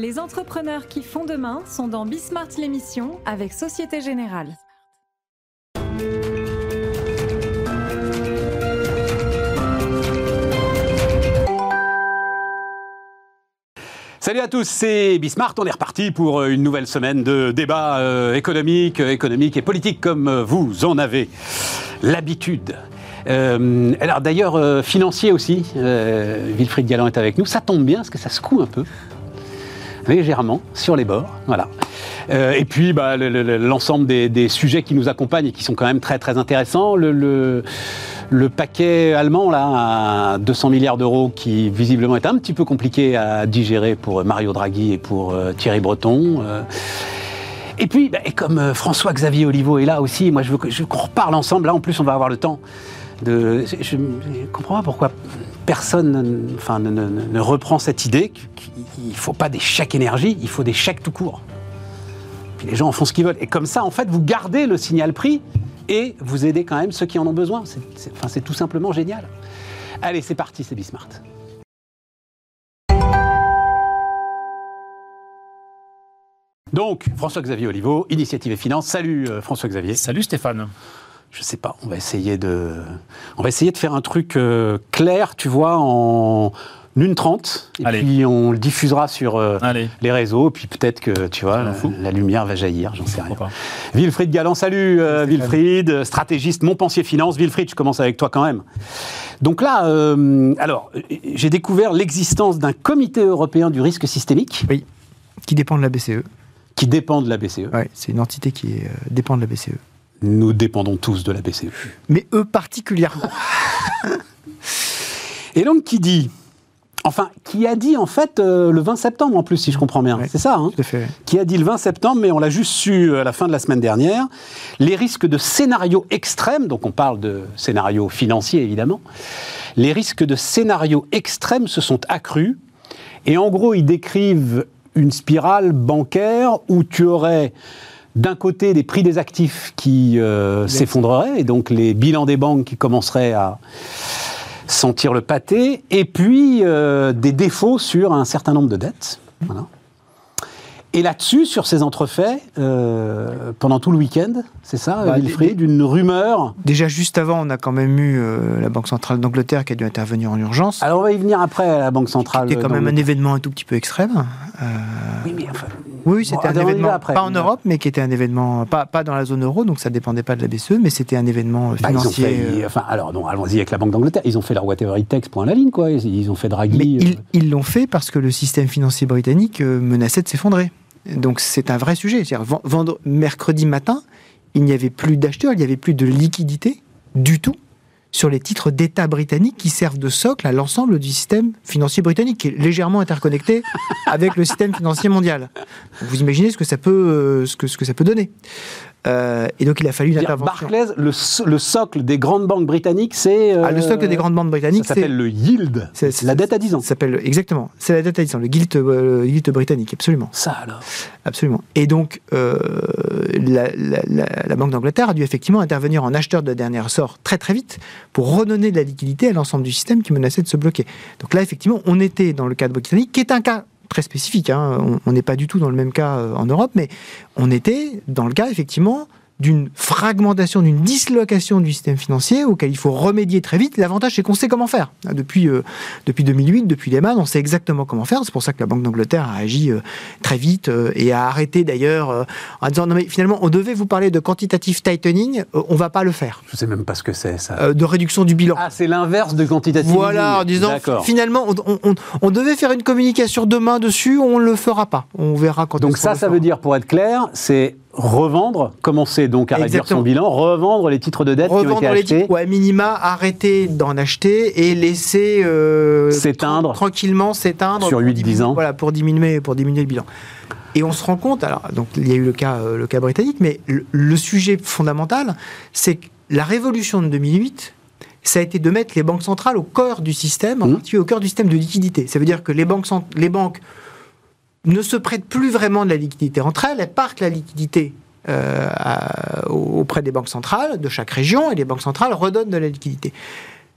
Les entrepreneurs qui font demain sont dans Bismart l'émission avec Société Générale. Salut à tous, c'est Bismart. On est reparti pour une nouvelle semaine de débats euh, économiques, euh, économiques et politiques comme vous en avez l'habitude. Euh, alors d'ailleurs, euh, financier aussi, euh, Wilfried Galland est avec nous. Ça tombe bien parce que ça secoue un peu, légèrement, sur les bords. Voilà. Euh, et puis bah, le- le- le- l'ensemble des, sujets qui nous accompagnent et qui sont quand même très très intéressants. Le, paquet allemand là, à 200 milliards d'euros qui visiblement est un petit peu compliqué à digérer pour Mario Draghi et pour euh, Thierry Breton. Euh, et puis, bah, comme euh, François-Xavier Oliveau est là aussi, moi je veux je qu'on reparle ensemble. Là, en plus, on va avoir le temps de. Je ne comprends pas pourquoi personne ne- enfin, ne, reprend cette idée qu'il ne faut pas des chèques énergie, il faut des chèques tout court. Puis les gens en font ce qu'ils veulent. Et comme ça, en fait, vous gardez le signal prix et vous aidez quand même ceux qui en ont besoin. C'est tout simplement génial. Allez, c'est parti, c'est Bismart. Donc, François-Xavier Oliveau, Initiative et Finance. Salut euh, François-Xavier. Salut Stéphane. Je sais pas, on va essayer de, on va essayer de faire un truc euh, clair, tu vois, en une trente. Et Allez. puis on le diffusera sur euh, les réseaux. Puis peut-être que, tu vois, la, lumière va jaillir, j'en sais rien. Wilfried Galland, salut euh, Wilfried, stratégiste Montpensier Finance. Wilfried, je commence avec toi quand même. Donc là, euh, alors, j'ai découvert l'existence d'un comité européen du risque systémique Oui, qui dépend de la BCE. qui dépend de la BCE. Ouais, c'est une entité qui est, euh, dépend de la BCE. Nous dépendons tous de la BCE. Mais eux particulièrement. Et donc qui dit, enfin, qui a dit en fait euh, le 20 septembre en plus, si je comprends bien, c'est ça, hein Tout à fait. qui a dit le 20 septembre, mais on l'a juste su à la fin de la semaine dernière, les risques de scénarios extrêmes, donc on parle de scénarios financiers évidemment, les risques de scénarios extrêmes se sont accrus, et en gros ils décrivent une spirale bancaire où tu aurais d'un côté des prix des actifs qui euh, s'effondreraient, et donc les bilans des banques qui commenceraient à sentir le pâté, et puis euh, des défauts sur un certain nombre de dettes. Voilà. Et là-dessus, sur ces entrefaits, euh, pendant tout le week-end, c'est ça, Bah, Wilfried, d'une rumeur. Déjà, juste avant, on a quand même eu euh, la Banque centrale d'Angleterre qui a dû intervenir en urgence. Alors on va y venir après à la Banque centrale. C'était quand même un événement un tout petit peu extrême. Euh, Oui, mais enfin, oui, c'était un événement, après. pas en Europe, mais qui était un événement, pas, pas dans la zone euro, donc ça dépendait pas de la BCE, mais c'était un événement euh, bah, ils ont financier. fait, euh, enfin, alors non, allons-y avec la Banque d'Angleterre. Ils ont fait leur whatever it takes point à la ligne, quoi. Ils, ils ont fait Mais Draghi. euh, ils l'ont fait parce que le système financier britannique menaçait de s'effondrer. Donc c'est un vrai sujet. C'est-à-dire, ven- vendre- mercredi matin, il n'y avait plus d'acheteurs, il n'y avait plus de liquidité du tout sur les titres d'État britanniques qui servent de socle à l'ensemble du système financier britannique, qui est légèrement interconnecté avec le système financier mondial. Vous imaginez ce que ça peut, euh, ce que, ce que ça peut donner. Euh, et donc il a fallu une intervention. Barclays, le, so- le socle des grandes banques britanniques, c'est. euh, Ah, le socle des grandes banques britanniques, Ça c'est s'appelle le yield. c'est- C'est la dette à 10 ans. Ça s'appelle exactement. C'est la dette à 10 ans, le gilt, euh, britannique, absolument, Ça alors. absolument. Et donc euh, la, la- la- la Banque d'Angleterre a dû effectivement intervenir en acheteur de dernier ressort très très vite pour redonner de la liquidité à l'ensemble du système qui menaçait de se bloquer. Donc là, effectivement, on était dans le cas de britannique, qui est un cas très spécifique. hein. On- n'est pas du tout dans le même cas euh, en Europe, mais on était dans le cas effectivement d'une fragmentation, d'une dislocation du système financier auquel il faut remédier très vite. L'avantage, c'est qu'on sait comment faire. Depuis, euh, depuis 2008, depuis Lehman, on sait exactement comment faire. C'est pour ça que la Banque d'Angleterre a agi euh, très vite euh, et a arrêté d'ailleurs en disant non mais finalement on devait vous parler de quantitative tightening, on va pas le faire. Je sais même pas ce que c'est ça. De réduction du bilan. ah, c'est l'inverse de quantitative. Voilà, en disant finalement on, on- on- on devait faire une communication demain dessus, on le fera pas. On verra quand. Donc ça, ça veut dire, pour être clair, c'est revendre, commencer donc à réduire Exactement. son bilan, revendre les titres de dette qui ont été revendre achetés. ou à minima arrêter d'en acheter et laisser euh, S'éteindre. tran- tranquillement s'éteindre Sur pour 8-10 diminuer- ans. Voilà, pour diminuer, pour diminuer le bilan. Et on se rend compte, alors donc il y a eu le cas, euh, le cas britannique, mais le, le sujet fondamental, c'est que la révolution de 2008. Ça a été de mettre les banques centrales au cœur du système, en Mmh. particulier au cœur du système de liquidité. Ça veut dire que les banques, les banques ne se prêtent plus vraiment de la liquidité entre elles, elles partent la liquidité euh, auprès des banques centrales de chaque région et les banques centrales redonnent de la liquidité.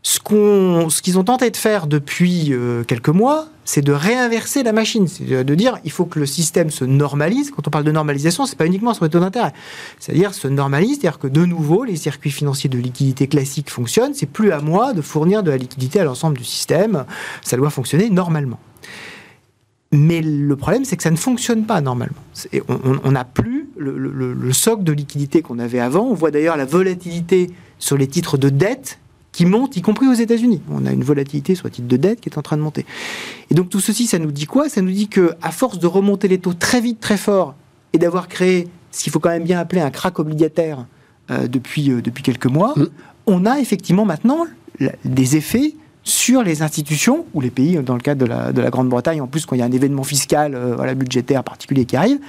Ce qu'on, ce qu'ils ont tenté de faire depuis euh, quelques mois, c'est de réinverser la machine, c'est de dire il faut que le système se normalise. Quand on parle de normalisation, c'est pas uniquement sur les taux d'intérêt, c'est-à-dire se normalise, c'est-à-dire que de nouveau les circuits financiers de liquidité classiques fonctionnent. C'est plus à moi de fournir de la liquidité à l'ensemble du système. Ça doit fonctionner normalement. Mais le problème, c'est que ça ne fonctionne pas normalement. On n'a plus le, le socle de liquidité qu'on avait avant. On voit d'ailleurs la volatilité sur les titres de dette qui monte, y compris aux États-Unis. On a une volatilité sur le titre de dette qui est en train de monter. Et donc tout ceci, ça nous dit quoi? Ça nous dit que à force de remonter les taux très vite, très fort, et d'avoir créé ce qu'il faut quand même bien appeler un crack obligataire euh, depuis, euh, depuis quelques mois, mm. on a effectivement maintenant des effets sur les institutions ou les pays, dans le cadre de la, de la Grande-Bretagne, en plus quand il y a un événement fiscal, euh, voilà, budgétaire particulier qui arrive,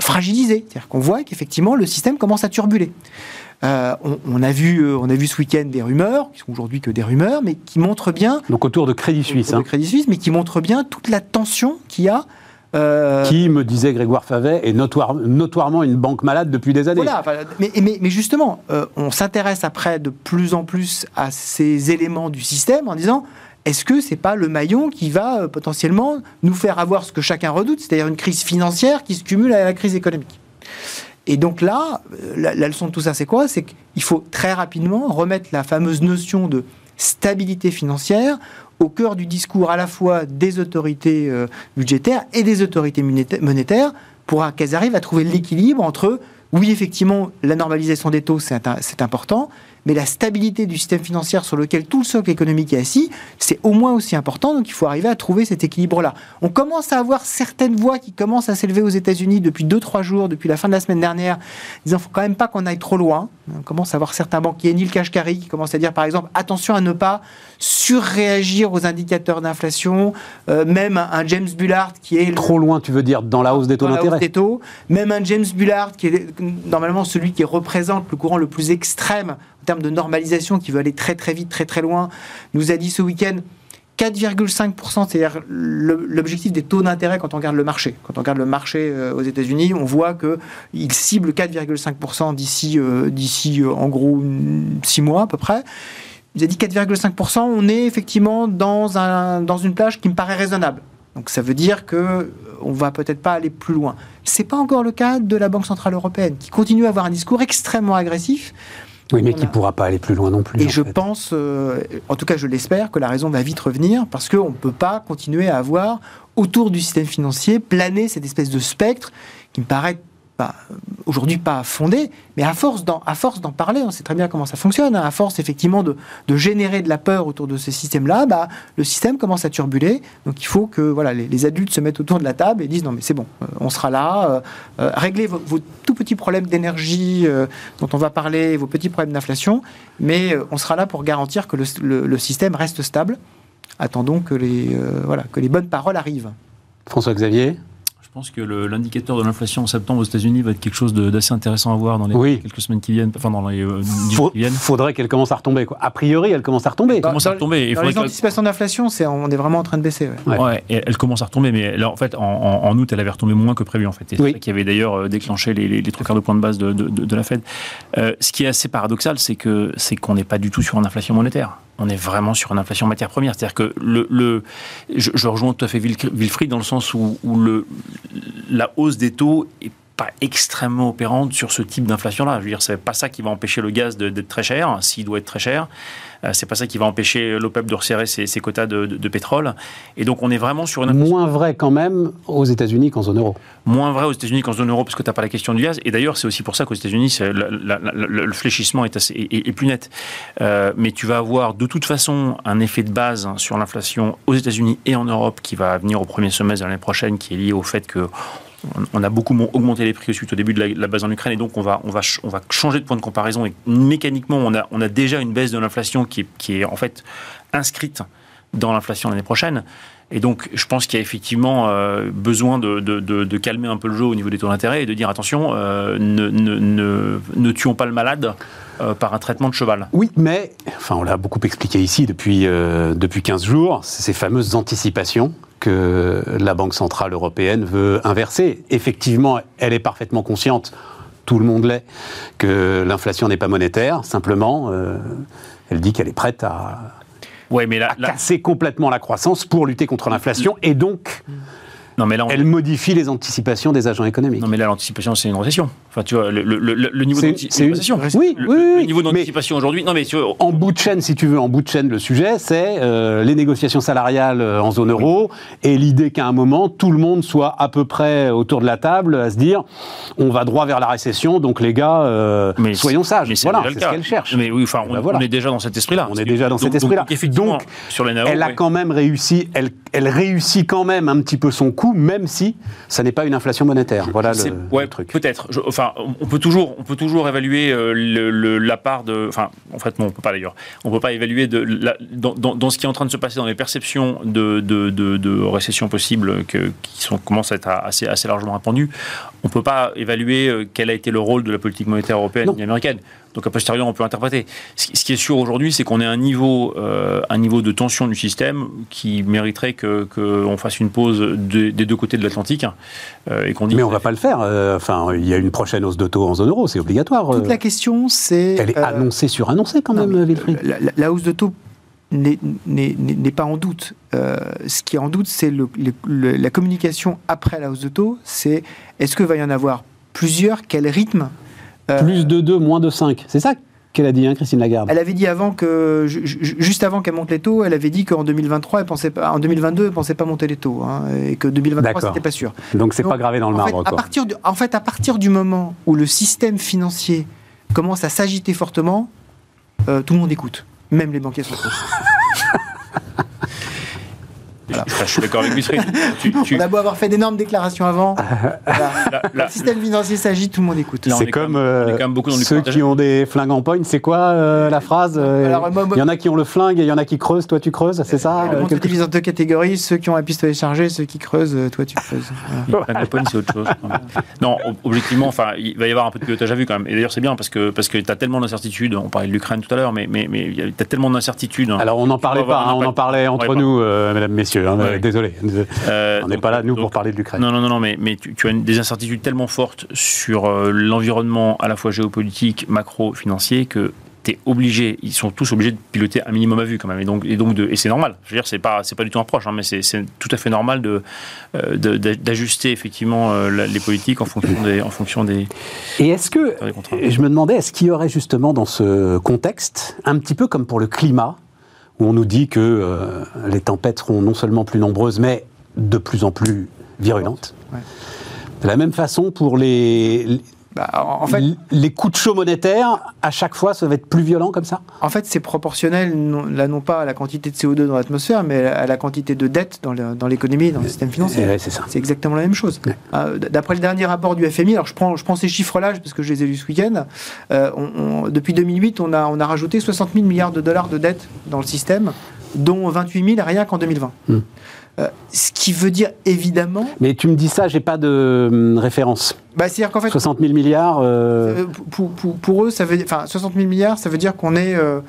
fragilisé. C'est-à-dire qu'on voit qu'effectivement le système commence à turbuler. Euh, on, a vu, euh, on a vu ce week-end des rumeurs, qui sont aujourd'hui que des rumeurs, mais qui montrent bien. Donc autour de Crédit Suisse. Hein. Crédit Suisse, mais qui montrent bien toute la tension qu'il y a. Euh, qui, me disait Grégoire Favet, est notoirement une banque malade depuis des années. Voilà, mais, mais, justement, on s'intéresse après de plus en plus à ces éléments du système en disant est-ce que c'est pas le maillon qui va potentiellement nous faire avoir ce que chacun redoute, c'est-à-dire une crise financière qui se cumule à la crise économique? Et donc là, la, leçon de tout ça, c'est quoi? C'est qu'il faut très rapidement remettre la fameuse notion de stabilité financière au cœur du discours à la fois des autorités euh, budgétaires et des autorités monétaires pour qu'elles arrivent à trouver l'équilibre entre, oui, effectivement, la normalisation des taux, c'est important, mais la stabilité du système financier sur lequel tout le socle économique est assis, c'est au moins aussi important. Donc il faut arriver à trouver cet équilibre-là. On commence à avoir certaines voix qui commencent à s'élever aux États-Unis depuis 2-3 jours, depuis la fin de la semaine dernière, disant qu'il faut quand même pas qu'on aille trop loin. On commence à avoir certains banquiers, Neil Kashkari, qui commence à dire par exemple attention à ne pas surréagir aux indicateurs d'inflation, euh, même un James Bullard qui est... Trop loin, tu veux dire, dans la hausse des taux d'intérêt Même un James Bullard qui est normalement celui qui représente le courant le plus extrême en termes de normalisation qui veut aller très très vite, très très loin, nous a dit ce week-end 4,5%, c'est-à-dire l'objectif des taux d'intérêt quand on regarde le marché. Quand on regarde le marché euh, aux États-Unis, on voit qu'il cible 4,5% d'ici, euh, d'ici euh, en gros 6 mois à peu près. Il a dit 4,5%, on est effectivement dans, un, dans une plage qui me paraît raisonnable. Donc ça veut dire que on va peut-être pas aller plus loin. C'est pas encore le cas de la Banque centrale européenne qui continue à avoir un discours extrêmement agressif oui, mais qui ne pourra pas aller plus loin non plus. Et je pense, euh, en tout cas je l'espère, que la raison va vite revenir parce qu'on ne peut pas continuer à avoir autour du système financier planer cette espèce de spectre qui me paraît aujourd'hui pas fondé, mais à force d'en, parler, on sait très bien comment ça fonctionne, hein. à force effectivement de, générer de la peur autour de ce système-là, bah, le système commence à turbuler. Donc il faut que les, adultes se mettent autour de la table et disent non mais c'est bon, euh, on sera là, euh, euh, réglez vos, tout petits problèmes d'énergie dont on va parler, vos petits problèmes d'inflation, mais on sera là pour garantir que le, système reste stable. Attendons que les, bonnes paroles arrivent. François Xavier je pense que l'indicateur de l'inflation en septembre aux États-Unis va être quelque chose d'assez intéressant à voir dans les quelques semaines qui viennent, enfin dans les euh, qui viennent. Faudrait qu'elle commence à retomber. Quoi. A priori, elle commence à retomber. Elle commence à retomber. Dans, les anticipations d'inflation, c'est on est vraiment en train de baisser. Ouais. elle commence à retomber, mais en fait, en, août, elle avait retombé moins que prévu en fait. C'est qui avait d'ailleurs euh, déclenché les, les, trois quarts de point de base de, de, la Fed. Euh, ce qui est assez paradoxal, c'est que c'est qu'on n'est pas du tout sur une inflation monétaire on est vraiment sur une inflation matière première. C'est-à-dire que le, le je, rejoins tout à fait Wilfried dans le sens où, la hausse des taux est pas extrêmement opérante sur ce type d'inflation-là. Je veux dire, c'est pas ça qui va empêcher le gaz d'être très cher, s'il doit être très cher. Euh, c'est pas ça qui va empêcher l'OPEP de resserrer ses, quotas de, pétrole. Et donc, on est vraiment sur une Moins vrai quand même aux États-Unis qu'en zone euro. Moins vrai aux États-Unis qu'en zone euro, parce que tu n'as pas la question du gaz. Et d'ailleurs, c'est aussi pour ça qu'aux États-Unis, le fléchissement est, assez, est, plus net. Euh, mais tu vas avoir de toute façon un effet de base sur l'inflation aux États-Unis et en Europe qui va venir au premier semestre de l'année prochaine, qui est lié au fait que on a beaucoup augmenté les prix suite au début de la, base en Ukraine et donc on va, changer de point de comparaison et mécaniquement on a, déjà une baisse de l'inflation qui est, en fait inscrite dans l'inflation l'année prochaine. Et donc, je pense qu'il y a effectivement euh, besoin de, calmer un peu le jeu au niveau des taux d'intérêt et de dire attention, euh, ne, tuons pas le malade euh, par un traitement de cheval. Oui, mais, enfin, on l'a beaucoup expliqué ici depuis, depuis 15 jours, ces fameuses anticipations que la Banque Centrale Européenne veut inverser. Effectivement, elle est parfaitement consciente, tout le monde l'est, que l'inflation n'est pas monétaire. Simplement, elle dit qu'elle est prête à Ouais, mais là, à là- casser complètement la croissance pour lutter contre l'inflation et donc non, mais là, on- elle modifie les anticipations des agents économiques. non, mais là, l'anticipation, c'est une récession. Enfin, tu vois, le, le- le- le niveau C'est- d'anti- c'est une- récession. Oui, Le- oui, le, oui, niveau d'anticipation aujourd'hui. Non, mais tu vois, En bout de chaîne, si tu veux, en bout de chaîne, le sujet, c'est euh, les négociations salariales euh, en zone euro et l'idée qu'à un moment, tout le monde soit à peu près autour de la table à se dire on va droit vers la récession, donc les gars, euh, mais soyons sages. mais c'est Voilà, c'est ce qu'elle cherche. Mais oui, enfin, on, ben voilà. on est déjà dans cet esprit-là. On est déjà dans Donc- cet esprit-là. Donc, sur les NAO, elle a quand même réussi, elle, elle réussit quand même un petit peu son coup, même si ça n'est pas une inflation monétaire. Voilà le, ouais, le truc. Peut-être. Enfin, on peut toujours, on peut toujours évaluer euh, le- le- la part de. Enfin, en fait, non, on peut pas d'ailleurs. On peut pas évaluer de la- dans, dans- dans ce qui est en train de se passer dans les perceptions de, de, de- de récession possible que, qui sont commencent à être assez, assez largement répandues. On peut pas évaluer euh, quel a été le rôle de la politique monétaire européenne Non. et américaine. Donc, a posteriori, on peut interpréter. Ce, qui- est sûr aujourd'hui, c'est qu'on est à un niveau, euh, un niveau de tension du système qui mériterait que qu'on fasse une pause de- des deux côtés de l'Atlantique euh, et qu'on dise. Mais on va pas le faire. euh, Enfin, il y a une prochaine hausse de taux en zone euro, c'est obligatoire. Toute la question, c'est. Elle est euh, annoncée sur annoncée quand non, même, Wilfried. La, la- la hausse de taux n'est- n'est n'est pas en doute. Euh, ce qui est en doute, c'est le- le- le- la communication après la hausse de taux. C'est est-ce qu'il va y en avoir plusieurs? Quel rythme Plus de 2, moins de 5. C'est ça qu'elle a dit, hein, Christine Lagarde. Elle avait dit avant que, ju- ju- juste avant qu'elle monte les taux, elle avait dit qu'en 2023, elle pensait pas, en 2022, elle pensait pas monter les taux, hein, et que 2023, D'accord. c'était pas sûr. Donc c'est pas gravé dans le en fait, marbre. à partir en fait, à partir du moment où le système financier commence à s'agiter fortement, euh, tout le monde écoute, même les banquiers centraux. Je, je suis d'accord avec Wilfried. Tu- tu- On a beau avoir fait d'énormes déclarations avant, voilà. là- là- le système financier s'agite, tout le monde écoute. On C'est comme on euh, beaucoup dans ceux qui ont des flingues en pogne. C'est quoi euh, la phrase euh, Alors, moi, moi- Il y en a qui ont le flingue et il y en a qui creusent. Toi, tu creuses, c'est ça euh, quelque divise en deux catégories, ceux qui ont un pistolet chargé, ceux qui creusent, toi tu creuses. Voilà. La Lapone, c'est autre chose. Non, ob- objectivement, enfin, il va y avoir un peu de pilotage à vue quand même. Et d'ailleurs, c'est bien parce que parce que tu as tellement d'incertitudes. On parlait de l'Ukraine tout à l'heure, mais mais mais tu as tellement d'incertitudes. Alors on n'en parlait On va avoir pas, hein, on en parlait entre nous, mesdames, messieurs. Hein, Ouais. Désolé, Euh, on n'est pas là nous pour parler de l'Ukraine. Non, non, non, mais, mais tu, tu as une- des incertitudes tellement fortes sur euh, l'environnement à la fois géopolitique, macro-financier que tu es obligé, ils sont tous obligés de piloter un minimum à vue quand même. Et donc, et donc de, et c'est normal. Je veux dire, c'est pas, c'est pas du tout un reproche, hein, mais c'est, c'est tout à fait normal de, euh, d'ajuster effectivement euh, la- les politiques en fonction des, en fonction des, Et est-ce que, je me demandais, est-ce qu'il y aurait justement dans ce contexte, un petit peu comme pour le climat, où on nous dit que euh, les tempêtes seront non seulement plus nombreuses, mais de plus en plus virulentes. Ouais. De la même façon pour les, Bah, en fait, les coups de chaud monétaires, à chaque fois, ça va être plus violent comme ça? En fait, c'est proportionnel, non, là non pas à la quantité de CO2 dans l'atmosphère, mais à la quantité de dette dans l'économie, dans le système financier. Ouais, C'est exactement la même chose. Ouais. Euh, d- D'après le dernier rapport du FMI, alors je prends, je prends ces chiffres-là parce que je les ai lus ce week-end. euh, on- on- depuis 2008, on a, on a rajouté 60 000 milliards de dollars de dette dans le système, dont 28 000 rien qu'en 2020. Hmm. Euh, ce qui veut dire évidemment, Mais tu me dis ça, j'ai pas de hum, référence. bah, c'est-à-dire qu'en fait, 60 000 milliards. euh, pour, pour- pour eux, ça veut dire, enfin, 60 000 milliards, ça veut dire qu'on est, euh,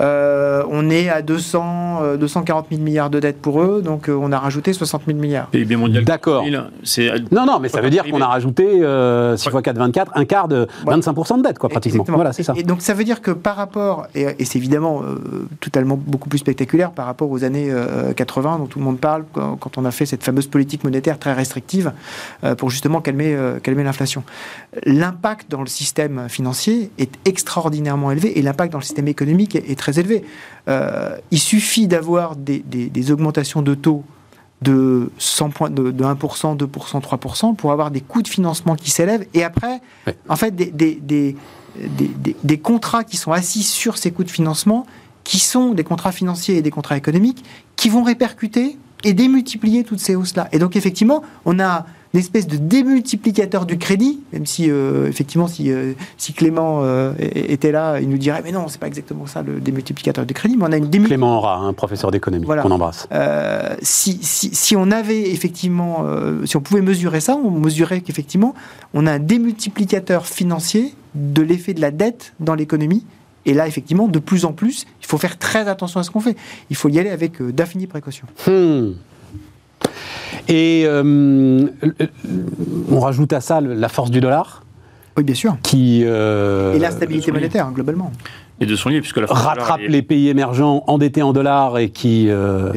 euh, on est à 200, euh, 240 000 milliards de dettes pour eux, donc euh, on a rajouté 60 000 milliards. PIB mondial. D'accord. 2000, C'est Non, non, mais ça veut dire qu'on a rajouté euh, 6 Ouais. x 4, 24, un quart de 25% de dette, quoi, pratiquement. Exactement. Voilà, c'est ça. Et donc ça veut dire que par rapport, et, et c'est évidemment euh, totalement beaucoup plus spectaculaire par rapport aux années euh, 80 dont tout le monde parle quand, quand on a fait cette fameuse politique monétaire très restrictive euh, pour justement calmer, euh, calmer l'inflation. L'impact dans le système financier est extraordinairement élevé et l'impact dans le système économique est, est très élevé. Euh, il suffit d'avoir des, des- des augmentations de taux de, 100 points, de, de 1%, 2%, 3% pour avoir des coûts de financement qui s'élèvent et après, Ouais. en fait, des, des, des, des- des- des contrats qui sont assis sur ces coûts de financement, qui sont des contrats financiers et des contrats économiques, qui vont répercuter et démultiplier toutes ces hausses-là. Et donc, effectivement, on a une espèce de démultiplicateur du crédit, même si, euh, effectivement, si, euh, si Clément euh, était là, il nous dirait, mais non, c'est pas exactement ça le démultiplicateur du crédit, mais on a une démultiplication Clément Aura, un professeur d'économie, Voilà. qu'on embrasse. si, si, si on avait effectivement, si on pouvait mesurer ça, on mesurait qu'effectivement, on a un démultiplicateur financier de l'effet de la dette dans l'économie. Et là, effectivement, de plus en plus, il faut faire très attention à ce qu'on fait. Il faut y aller avec d'infinies précautions. Hmm. Et euh, on rajoute à ça la force du dollar, Oui, bien sûr. qui... euh, Et l'instabilité monétaire, hein, globalement. Les deux sont liés, puisque la dollar rattrape est- les pays émergents endettés en dollars et qui euh,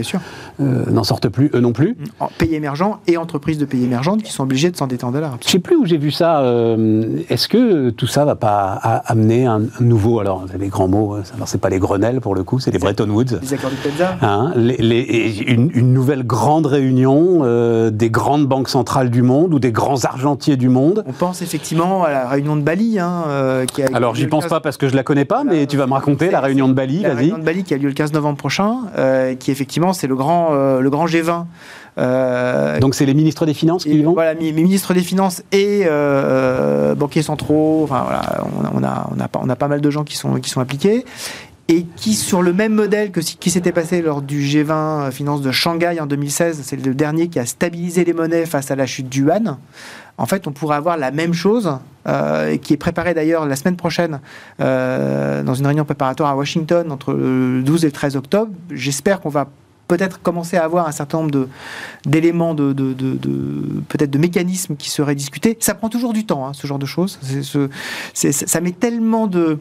euh, n'en sortent plus, eux non plus. En pays émergents et entreprises de pays émergentes qui sont obligées de s'endetter en dollars. Je sais plus où j'ai vu ça. euh, Est-ce que tout ça va pas a- amener un, nouveau Alors, vous avez des grands mots. ça- Alors, c'est pas les Grenelles pour le coup, c'est les Bretton Woods. Les accords du Penza. Hein, les- les- et une, une nouvelle grande réunion euh, des grandes banques centrales du monde ou des grands argentiers du monde. On pense effectivement à la réunion de Bali, hein, euh, qui a Alors, j'y pense 15 pas parce que je la connais pas, mais Voilà, tu vas me raconter la réunion de Bali, La réunion de Bali qui a lieu le 15 novembre prochain, euh, qui effectivement c'est le grand, euh, le grand G20. euh, Donc, c'est les ministres des Finances qui y vont voilà, mi- ministre des Finances et banquiers centraux. Enfin, voilà, on, a, on, a, on, a pas, on a pas mal de gens qui sont, qui sont impliqués. Et qui, sur le même modèle que ce qui s'était passé lors du G20 euh, Finance de Shanghai en 2016, c'est le dernier qui a stabilisé les monnaies face à la chute du yuan. En fait, on pourrait avoir la même chose, euh, qui est préparée d'ailleurs la semaine prochaine euh, dans une réunion préparatoire à Washington entre le 12 et le 13 octobre. J'espère qu'on va peut-être commencer à avoir un certain nombre d'éléments, de, peut-être de mécanismes qui seraient discutés. Ça prend toujours du temps, hein, ce genre de choses. Ça met tellement de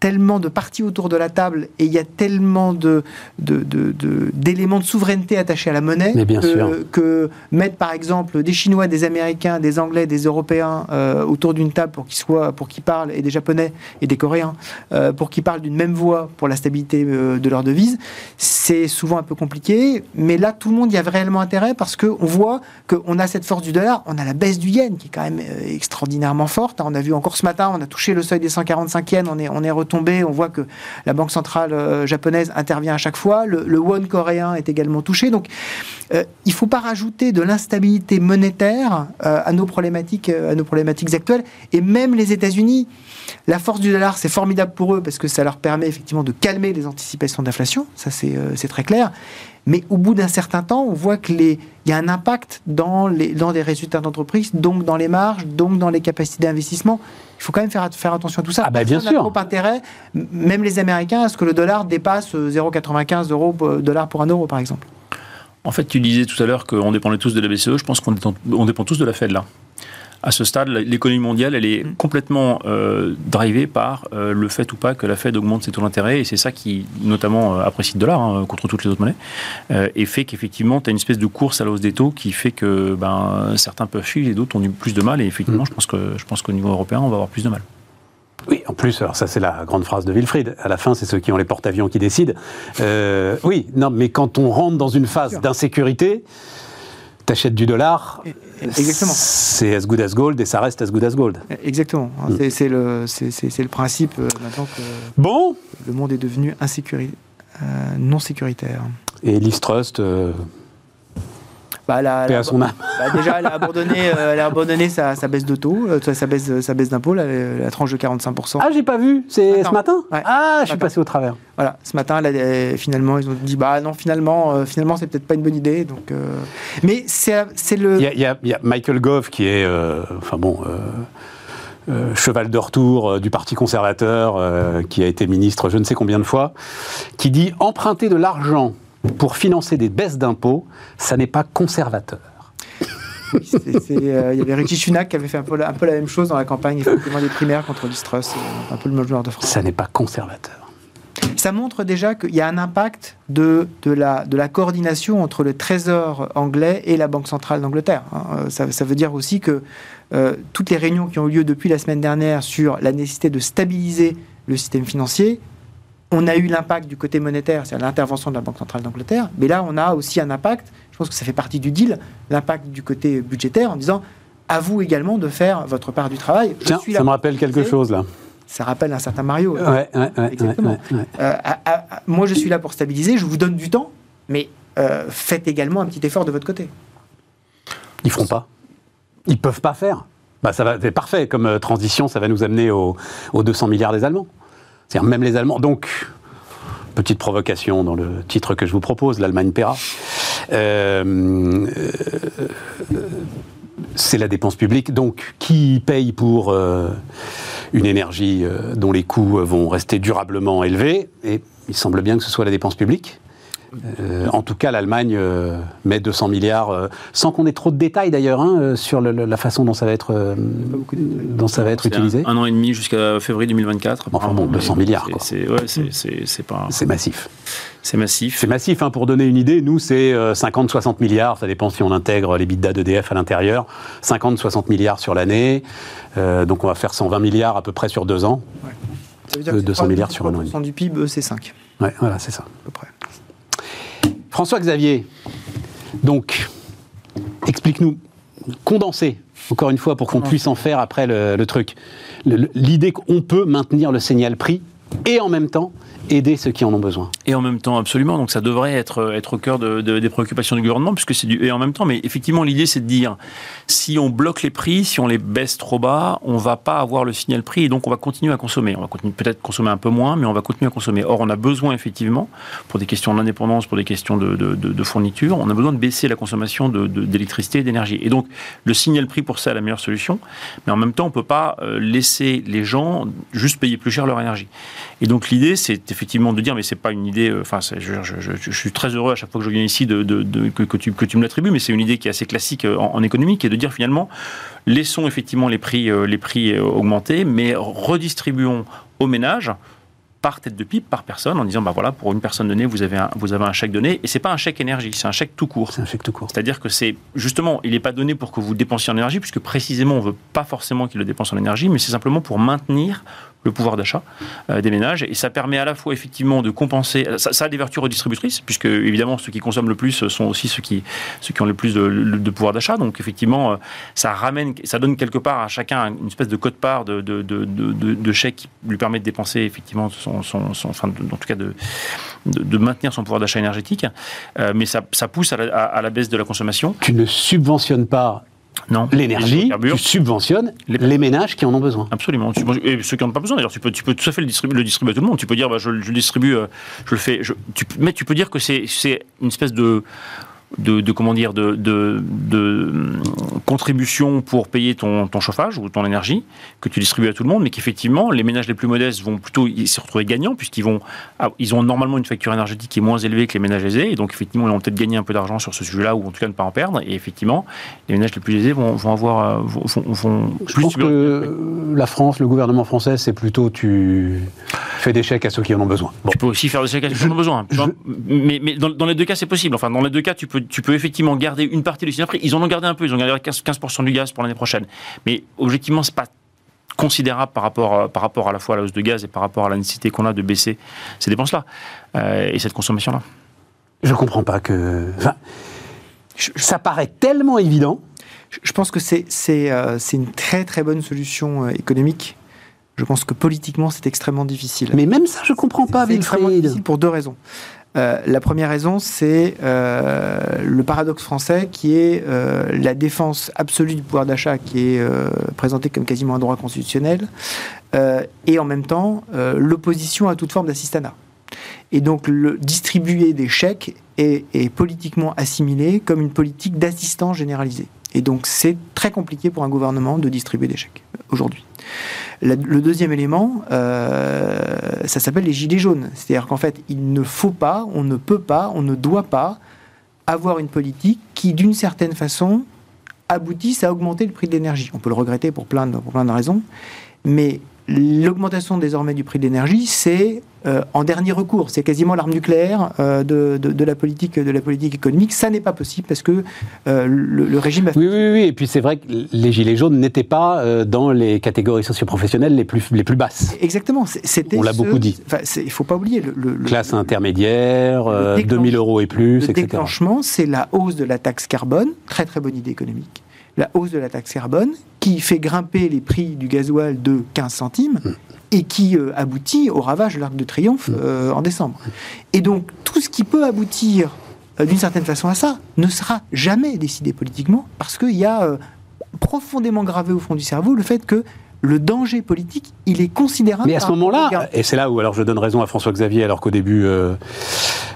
tellement de parties autour de la table et il y a tellement de, de- de- de- d'éléments de, souveraineté attachés à la monnaie Mais bien que, sûr. que mettre par exemple des Chinois, des Américains, des Anglais, des Européens euh, autour d'une table pour qu'ils soient, pour qu'ils parlent et des Japonais et des Coréens euh, pour qu'ils parlent d'une même voix pour la stabilité euh, de leur devise, c'est souvent un peu compliqué. Mais là, tout le monde y a réellement intérêt parce que on voit qu'on a cette force du dollar, on a la baisse du yen qui est quand même extraordinairement forte. On a vu encore ce matin, on a touché le seuil des 145 yens, on est, on est On voit que la banque centrale euh, japonaise intervient à chaque fois. Le, le won coréen est également touché. Donc, euh, il ne faut pas rajouter de l'instabilité monétaire à nos problématiques, euh, à nos problématiques actuelles. Et même les États-Unis, la force du dollar, c'est formidable pour eux parce que ça leur permet effectivement de calmer les anticipations d'inflation. Ça, c'est euh, très clair. Mais au bout d'un certain temps, on voit qu'il y a un impact dans, les, dans les résultats d'entreprise, donc dans les marges, donc dans les capacités d'investissement. Il faut quand même faire, faire attention à tout ça. Ah bah, bien sûr. trop intérêt, même les Américains, à ce que le dollar dépasse euh, 0,95 euros euh, dollar pour un euro, par exemple. En fait, tu disais tout à l'heure qu'on dépendait tous de la BCE. Je pense qu'on dépend, on dépend tous de la Fed là. À ce stade, l'économie mondiale, elle est complètement euh, drivée par euh, le fait ou pas que la Fed augmente ses taux d'intérêt. Et c'est ça qui, notamment, euh, apprécie le dollar hein, contre toutes les autres monnaies. euh, et fait qu'effectivement, tu as une espèce de course à la hausse des taux qui fait que ben, certains peuvent suivre et d'autres ont eu plus de mal. Et effectivement, je pense que je pense qu'au niveau européen, on va avoir plus de mal. Oui, en plus, alors ça c'est la grande phrase de Wilfried. À la fin, c'est ceux qui ont les porte-avions qui décident. Euh, oui, non, mais quand on rentre dans une phase d'insécurité, t'achètes du dollar. Exactement. C'est as good as gold et ça reste as good as gold. Exactement. Mm. C'est- C'est le, c'est- c'est- c'est le principe euh, maintenant que Bon. le monde est devenu insécuri- euh, non sécuritaire. Et Liz Trust, euh, Bah, la- paix la- à son âme. bah, déjà, elle a abandonné, euh, elle a abandonné sa, sa baisse de taux, euh, sa baisse, sa baisse d'impôt, la, la tranche de 45%. Ah, j'ai pas vu. C'est ce matin Ouais. Ah, je suis passé au travers. Voilà, ce matin, euh, finalement, ils ont dit bah non, finalement, euh, finalement, c'est peut-être pas une bonne idée. Donc, mais c'est le. Il y, a- y y Michael Gove qui est, enfin bon, euh, cheval de retour euh, du Parti conservateur, euh, qui a été ministre je ne sais combien de fois, qui dit emprunter de l'argent pour financer des baisses d'impôts, ça n'est pas conservateur. euh, Il y avait Richie Sunak qui avait fait un peu, la, un peu la même chose dans la campagne effectivement des primaires contre l'Istrus, un peu le même joueur de France. Ça n'est pas conservateur. Ça montre déjà qu'il y a un impact de, de, la, de la coordination entre le Trésor anglais et la Banque centrale d'Angleterre. hein. Euh, Ça, ça veut dire aussi que euh, toutes les réunions qui ont eu lieu depuis la semaine dernière sur la nécessité de stabiliser le système financier, on a eu l'impact du côté monétaire, c'est-à-dire l'intervention de la Banque centrale d'Angleterre, mais là on a aussi un impact, je pense que ça fait partie du deal, l'impact du côté budgétaire en disant à vous également de faire votre part du travail. Je Tiens, suis ça me rappelle quelque chose là. Ça rappelle un certain Mario. Ouais, ouais, ouais, ouais, Exactement. ouais, ouais. Euh, à- à- à- moi, je suis là pour stabiliser, je vous donne du temps, mais euh, faites également un petit effort de votre côté. Ils feront pas. Ils peuvent pas faire. Bah, ça va, c'est parfait comme euh, transition, ça va nous amener au- aux 200 milliards des Allemands. C'est-à-dire même les Allemands. Donc, petite provocation dans le titre que je vous propose, l'Allemagne paiera. Euh, euh, c'est la dépense publique. Donc, qui paye pour euh, une énergie euh, dont les coûts vont rester durablement élevés? Et il semble bien que ce soit la dépense publique. Euh, en tout cas, l'Allemagne euh, met 200 milliards, euh, sans qu'on ait trop de détails d'ailleurs hein, euh, sur le- le- la façon dont ça va être, euh, dont ça va être utilisé. Un, un an et demi jusqu'à février 2024. Enfin bon, apparemment, 200 mais milliards, c'est- ouais, c'est pas. C'est massif. C'est massif. C'est massif, hein, pour donner une idée. Nous, c'est 50-60 milliards, ça dépend si on intègre les bidas d'EDF à l'intérieur. 50-60 milliards sur l'année. Euh, donc on va faire 120 milliards à peu près sur deux ans. Ça veut dire Euh, que 200 milliards sur un an et demi. 3% du PIB, c'est 5, Ouais, voilà, c'est ça. à peu près. François-Xavier, donc, explique-nous, condensé, encore une fois, pour qu'on puisse en faire après le, le truc. L'idée qu'on peut maintenir le signal prix et en même temps aider ceux qui en ont besoin. Et en même temps, absolument. Donc ça devrait être, être au cœur de- de- des préoccupations du gouvernement, puisque c'est du et en même temps. Mais effectivement, l'idée, c'est de dire si on bloque les prix, si on les baisse trop bas, on va pas avoir le signal prix, et donc on va continuer à consommer. On va peut-être consommer un peu moins, mais on va continuer à consommer. Or, on a besoin effectivement, pour des questions d'indépendance, pour des questions de, de, fourniture, on a besoin de baisser la consommation d'électricité et d'énergie. Et donc, le signal prix pour ça est la meilleure solution. Mais en même temps, on peut pas euh, laisser les gens juste payer plus cher leur énergie. Et donc l'idée, c'est effectivement de dire, mais c'est pas une idée. euh, Enfin, je, je- je- je suis très heureux à chaque fois que je viens ici de, de- de- que, que tu, que tu me l'attribues, mais c'est une idée qui est assez classique euh, en, en économie, qui est de dire finalement, laissons effectivement les prix, euh, les prix augmenter, mais redistribuons aux ménages par tête de pipe, par personne, en disant, bah voilà, pour une personne donnée, vous avez un, vous avez un chèque donné, et c'est pas un chèque énergie, c'est un chèque tout court. C'est un chèque tout court. C'est-à-dire que c'est justement, il n'est pas donné pour que vous dépensiez en énergie, puisque précisément, on ne veut pas forcément qu'il le dépense en énergie, mais c'est simplement pour maintenir le pouvoir d'achat euh, des ménages. Et ça permet à la fois effectivement de compenser. Ça, a des vertus redistributrices, puisque évidemment, ceux qui consomment le plus sont aussi ceux qui, ceux qui ont le plus de, pouvoir d'achat. Donc effectivement, euh, ça ramène, ça donne quelque part à chacun une espèce de code-part de, de, de, chèque qui lui permet de dépenser effectivement son, son, enfin, en tout cas de, maintenir son pouvoir d'achat énergétique. Euh, mais ça, ça pousse à la, à la baisse de la consommation. Tu ne subventionnes pas Non. L'énergie, tu subventionnes Les- les... ménages qui en ont besoin. Absolument. Et ceux qui n'en ont pas besoin, d'ailleurs, tu peux, tu peux tout à fait le distribuer, le distribuer à tout le monde. Tu peux dire, bah, je, je le distribue, euh, je le fais. je- tu, mais tu peux dire que c'est une espèce de. De, de, comment dire de, de, de, contribution pour payer ton, ton chauffage ou ton énergie que tu distribues à tout le monde mais qu'effectivement les ménages les plus modestes vont plutôt se retrouver gagnants puisqu'ils vont ah, ils ont normalement une facture énergétique qui est moins élevée que les ménages aisés et donc effectivement ils vont peut-être gagner un peu d'argent sur ce sujet-là ou en tout cas ne pas en perdre et effectivement les ménages les plus aisés vont, vont avoir euh, vont, vont- vont Je plus pense subir- que la France, le gouvernement français, c'est plutôt tu fais des chèques à ceux qui en ont besoin. Bon. Tu peux aussi faire des chèques à ceux qui en ont besoin. Mais, mais dans, dans les deux cas, c'est possible. Enfin, dans les deux cas, tu peux, tu peux effectivement garder une partie du prix. Ils en ont gardé un peu. Ils ont gardé 15%, 15 du gaz pour l'année prochaine. Mais objectivement, c'est pas considérable par rapport, à- par rapport à la fois à la hausse de gaz et par rapport à la nécessité qu'on a de baisser ces dépenses-là euh, et cette consommation-là. Je comprends pas que. Enfin, je- ça paraît tellement évident. Je- pense que c'est c'est euh, c'est une très très bonne solution euh, économique. Je pense que politiquement, c'est extrêmement difficile. Mais même ça, je comprends pas, C'est extrêmement difficile pour deux raisons. Euh, la première raison, c'est euh, le paradoxe français qui est euh, la défense absolue du pouvoir d'achat qui est euh, présenté comme quasiment un droit constitutionnel et en même temps l'opposition à toute forme d'assistanat. Et donc le distribuer des chèques est politiquement assimilé comme une politique d'assistance généralisée. Et donc c'est très compliqué pour un gouvernement de distribuer des chèques aujourd'hui. Le deuxième élément, euh, ça s'appelle les gilets jaunes. C'est-à-dire qu'en fait, il ne faut pas, on ne peut pas, on ne doit pas avoir une politique qui, d'une certaine façon, aboutisse à augmenter le prix de l'énergie. On peut le regretter pour plein de, pour plein de raisons, mais l'augmentation désormais du prix de l'énergie, c'est euh, en dernier recours. C'est quasiment l'arme nucléaire euh, de, de- de la politique, de la politique économique. Ça n'est pas possible parce que euh, le, le régime a Oui, oui, oui. Et puis c'est vrai que les gilets jaunes n'étaient pas dans les catégories socioprofessionnelles les plus, les plus basses. Exactement. C'était On l'a beaucoup dit. Il ne faut pas oublier le, le- le- Classe intermédiaire, euh, Le déclenche- 2000 euros et plus, Le etc. déclenchement, c'est la hausse de la taxe carbone, très très bonne idée économique. La hausse de la taxe carbone qui fait grimper les prix du gasoil de 15 centimes Mm. et qui euh, aboutit au ravage de l'Arc de Triomphe euh, en décembre. Et donc tout ce qui peut aboutir euh, d'une certaine façon à ça ne sera jamais décidé politiquement parce qu'il y a profondément gravé au fond du cerveau le fait que le danger politique, il est considérable. Mais à ce moment-là, et c'est là où alors je donne raison à François-Xavier alors qu'au début euh,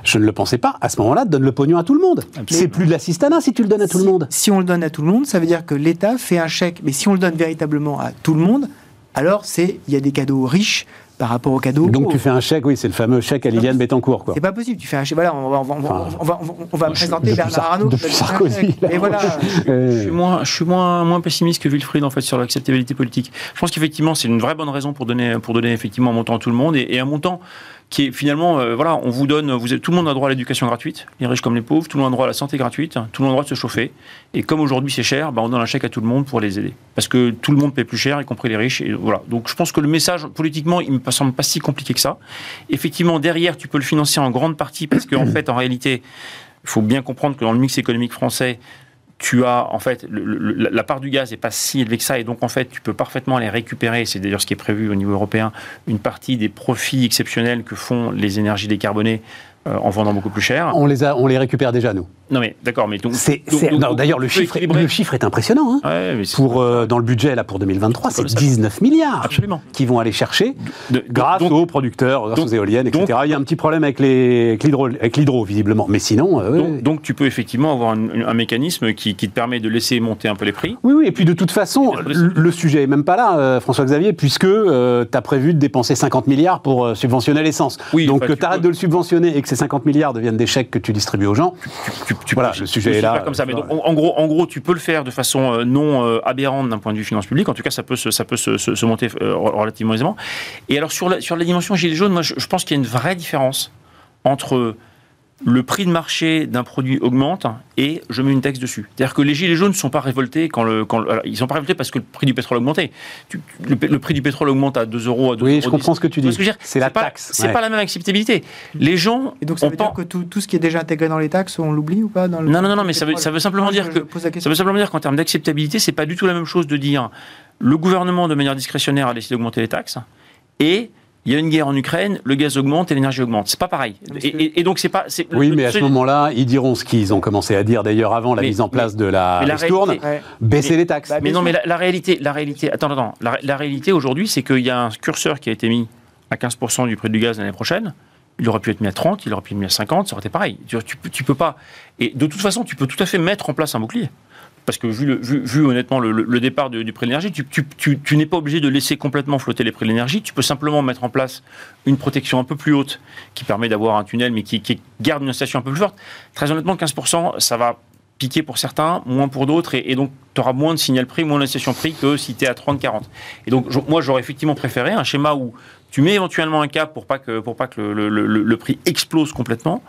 je ne le pensais pas, à ce moment-là, donne le pognon à tout le monde. C'est plus de l'assistanat si tu le donnes à tout le monde. Si on le donne à tout le monde, ça veut dire que l'État fait un chèque. Mais si on le donne véritablement à tout le monde, alors c'est il y a des cadeaux riches par rapport au cadeau. Donc tu fais un chèque, oui, c'est le fameux chèque à Liliane Bettencourt. C'est pas possible, tu fais un chèque. Voilà, on va, on va, on va, on va, présenter Bernard Arnault. Depuis Sarkozy. Et voilà. Je suis, moins, je suis moins, moins pessimiste que Wilfried en fait sur l'acceptabilité politique. Je pense qu'effectivement c'est une vraie bonne raison pour donner, pour donner effectivement un montant à tout le monde et, et un montant qui est finalement, euh, voilà, on vous donne, vous, tout le monde a droit à l'éducation gratuite, les riches comme les pauvres, tout le monde a droit à la santé gratuite, tout le monde a droit de se chauffer. Et comme aujourd'hui c'est cher, bah, on donne un chèque à tout le monde pour les aider. Parce que tout le monde paie plus cher, y compris les riches. Et voilà. Donc je pense que le message, politiquement, il me semble pas si compliqué que ça. Effectivement, derrière, tu peux le financer en grande partie parce qu'en fait, en réalité, il faut bien comprendre que dans le mix économique français, tu as en fait la part du gaz n'est pas si élevée que ça et donc en fait tu peux parfaitement aller récupérer, c'est d'ailleurs ce qui est prévu au niveau européen, une partie des profits exceptionnels que font les énergies décarbonées euh, en vendant beaucoup plus cher. On les, a, on les récupère déjà, nous. Non, mais d'accord, mais donc. D'ailleurs, le, chiffre, le chiffre est impressionnant. Hein, pour, euh, dans le budget là, pour 2023, c'est 19 milliards Absolument. qui vont aller chercher grâce aux producteurs, grâce aux éoliennes, etc. Il y a un petit problème avec l'hydro, visiblement. Mais sinon. Euh, donc, tu peux effectivement avoir un, mécanisme qui, te permet de laisser monter un peu les prix. Oui, oui, et puis de toute façon, le sujet n'est même pas là, François-Xavier, puisque tu as prévu de dépenser 50 milliards pour subventionner l'essence. Oui, donc tu arrêtes de le subventionner et que 50 milliards deviennent des chèques que tu distribues aux gens. Tu, voilà, le sujet est là. Comme ça, mais en, gros, en gros, tu peux le faire de façon euh, non euh, aberrante d'un point de vue finance publique. En tout cas, ça peut se, ça peut se, monter euh, relativement aisément. Et alors, sur la, sur la dimension gilet jaune, moi, je, je pense qu'il y a une vraie différence entre le prix de marché d'un produit augmente et je mets une taxe dessus. C'est-à-dire que les gilets jaunes ne sont pas révoltés quand le, quand ils sont pas révoltés parce que le prix du pétrole a augmenté. le, prix du pétrole augmente à 2 euros, à 2 Oui, je comprends ce que tu dis. C'est la taxe. C'est pas la même acceptabilité. Les gens. Et donc ça veut dire que tout, tout, ce qui est déjà intégré dans les taxes, on l'oublie ou pas dans Non, non, non, mais ça veut, ça veut simplement dire que ça veut simplement dire qu'en termes d'acceptabilité, c'est pas du tout la même chose de dire le gouvernement de manière discrétionnaire a décidé d'augmenter les taxes et il y a une guerre en Ukraine, le gaz augmente et l'énergie augmente. C'est pas pareil. Et, donc c'est pas. Oui, mais à ce moment-là, ils diront ce qu'ils ont commencé à dire d'ailleurs avant la mise en place de la, ristourne, baisser les taxes. mais non, mais la, réalité, la réalité, attends, attends, la, réalité aujourd'hui, c'est qu'il y a un curseur qui a été mis à 15% du prix du gaz l'année prochaine. Il aurait pu être mis à 30, il aurait pu être mis à 50, ça aurait été pareil. Tu, tu, tu peux pas. Et de toute façon, tu peux tout à fait mettre en place un bouclier parce que vu, vu, honnêtement le, départ du prix de l'énergie, tu, n'es pas obligé de laisser complètement flotter les prix de l'énergie. Tu peux simplement mettre en place une protection un peu plus haute qui permet d'avoir un tunnel, mais qui, garde une station un peu plus forte. Très honnêtement, 15%, ça va piquer pour certains, moins pour d'autres, et, donc tu auras moins de signal prix, moins d'incitation prix que si tu es à 30-40. Et donc moi, j'aurais effectivement préféré un schéma où tu mets éventuellement un cap pour pas que, pour pas que le prix explose complètement.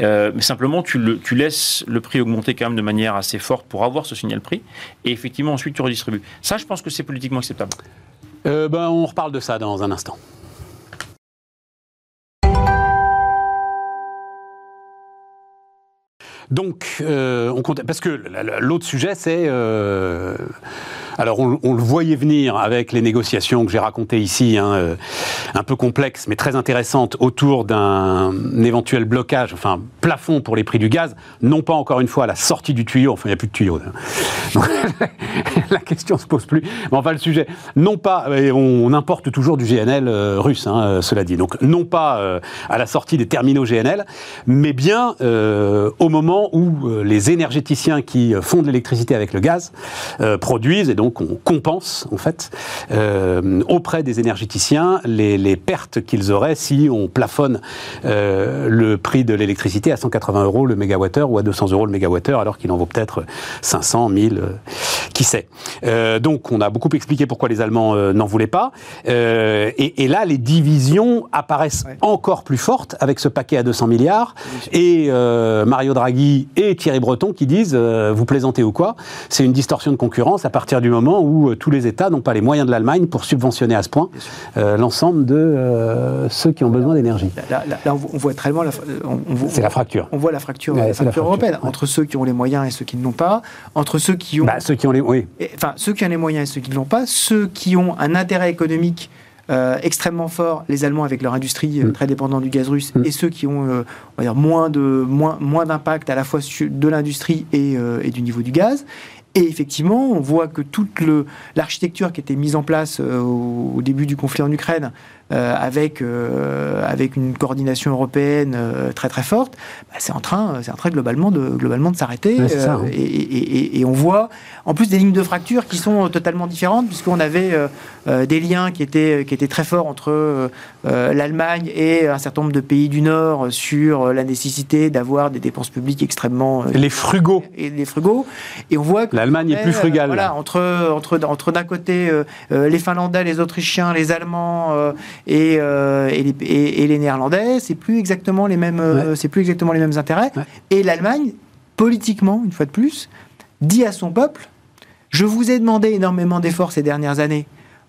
Euh, mais simplement, tu, laisses le prix augmenter quand même de manière assez forte pour avoir ce signal prix, et effectivement, ensuite, tu redistribues. Ça, je pense que c'est politiquement acceptable. Euh, ben, on reparle de ça dans un instant. Donc, euh, on compte, parce que l'autre sujet, c'est alors on, le voyait venir avec les négociations que j'ai racontées ici, hein, euh, un peu complexes mais très intéressantes autour d'un éventuel blocage, enfin plafond pour les prix du gaz, non pas encore une fois à la sortie du tuyau, enfin il n'y a plus de tuyau. la question se pose plus. Mais enfin le sujet, non pas, on, importe toujours du GNL euh, russe, hein, euh, cela dit, donc non pas à la sortie des terminaux GNL, mais bien au moment où les énergéticiens qui font de l'électricité avec le gaz produisent et donc on compense en fait euh, auprès des énergéticiens les, pertes qu'ils auraient si on plafonne euh, le prix de l'électricité à 180 euros le mégawattheure ou à 200 euros le mégawattheure alors qu'il en vaut peut-être 500, 1000, euh, qui sait. donc on a beaucoup expliqué pourquoi les Allemands n'en voulaient pas. Et, là les divisions apparaissent encore plus fortes avec ce paquet à 200 milliards et Mario Draghi et Thierry Breton qui disent vous plaisantez ou quoi C'est une distorsion de concurrence à partir du moment où euh, tous les États n'ont pas les moyens de l'Allemagne pour subventionner à ce point euh, l'ensemble de euh, ceux qui ont besoin d'énergie. Là, on voit très loin. C'est la fracture. On voit la fracture, la fracture européenne entre ceux qui ont les moyens et ceux qui ne l'ont pas, entre ceux qui ont, bah, ceux qui ont les, oui. enfin ceux qui ont les moyens et ceux qui ne l'ont pas, ceux qui ont un intérêt économique extrêmement fort, les Allemands avec leur industrie mm. très dépendante du gaz russe, mm. et ceux qui ont on va dire, moins de moins moins d'impact à la fois de l'industrie et, et, du niveau du gaz. Et effectivement, on voit que toute l'architecture qui était mise en place euh, au, début du conflit en Ukraine avec, euh, avec une coordination européenne euh, très très forte, bah, c'est en train, c'est en train globalement de, globalement de s'arrêter. Ouais, hein. et, et- et- et on voit en plus des lignes de fracture qui sont totalement différentes, puisqu'on avait euh, euh, des liens qui étaient, qui étaient très forts entre euh, euh, l'Allemagne et un certain nombre de pays du Nord sur euh, la nécessité d'avoir des dépenses publiques extrêmement euh, Les frugaux. et les frugaux. Et on voit que L'Allemagne est plus euh, frugale. voilà, entre, entre, entre d'un côté euh, euh, les Finlandais, les Autrichiens, les Allemands euh, et, euh, et, les, et- et les Néerlandais, c'est plus exactement les mêmes, euh, c'est plus exactement les mêmes intérêts. Ouais. Et l'Allemagne, politiquement, une fois de plus, dit à son peuple je vous ai demandé énormément d'efforts ces dernières années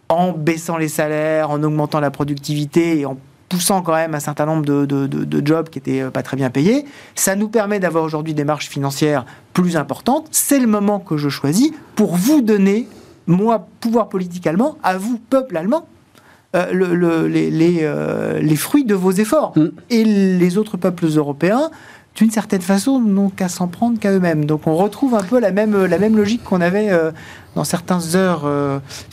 en baissant les salaires, en augmentant la productivité et en poussant quand même un certain nombre de, de- de- de jobs qui étaient euh, pas très bien payés. Ça nous permet d'avoir aujourd'hui des marges financières plus importantes. C'est le moment que je choisis pour vous donner, moi, pouvoir politique allemand, à vous, peuple allemand, euh, le- le- les, les, euh, les fruits de vos efforts. Mm. Et les autres peuples européens, d'une certaine façon, n'ont qu'à s'en prendre qu'à eux-mêmes. Donc on retrouve un peu la même, la même logique qu'on avait euh, dans certaines heures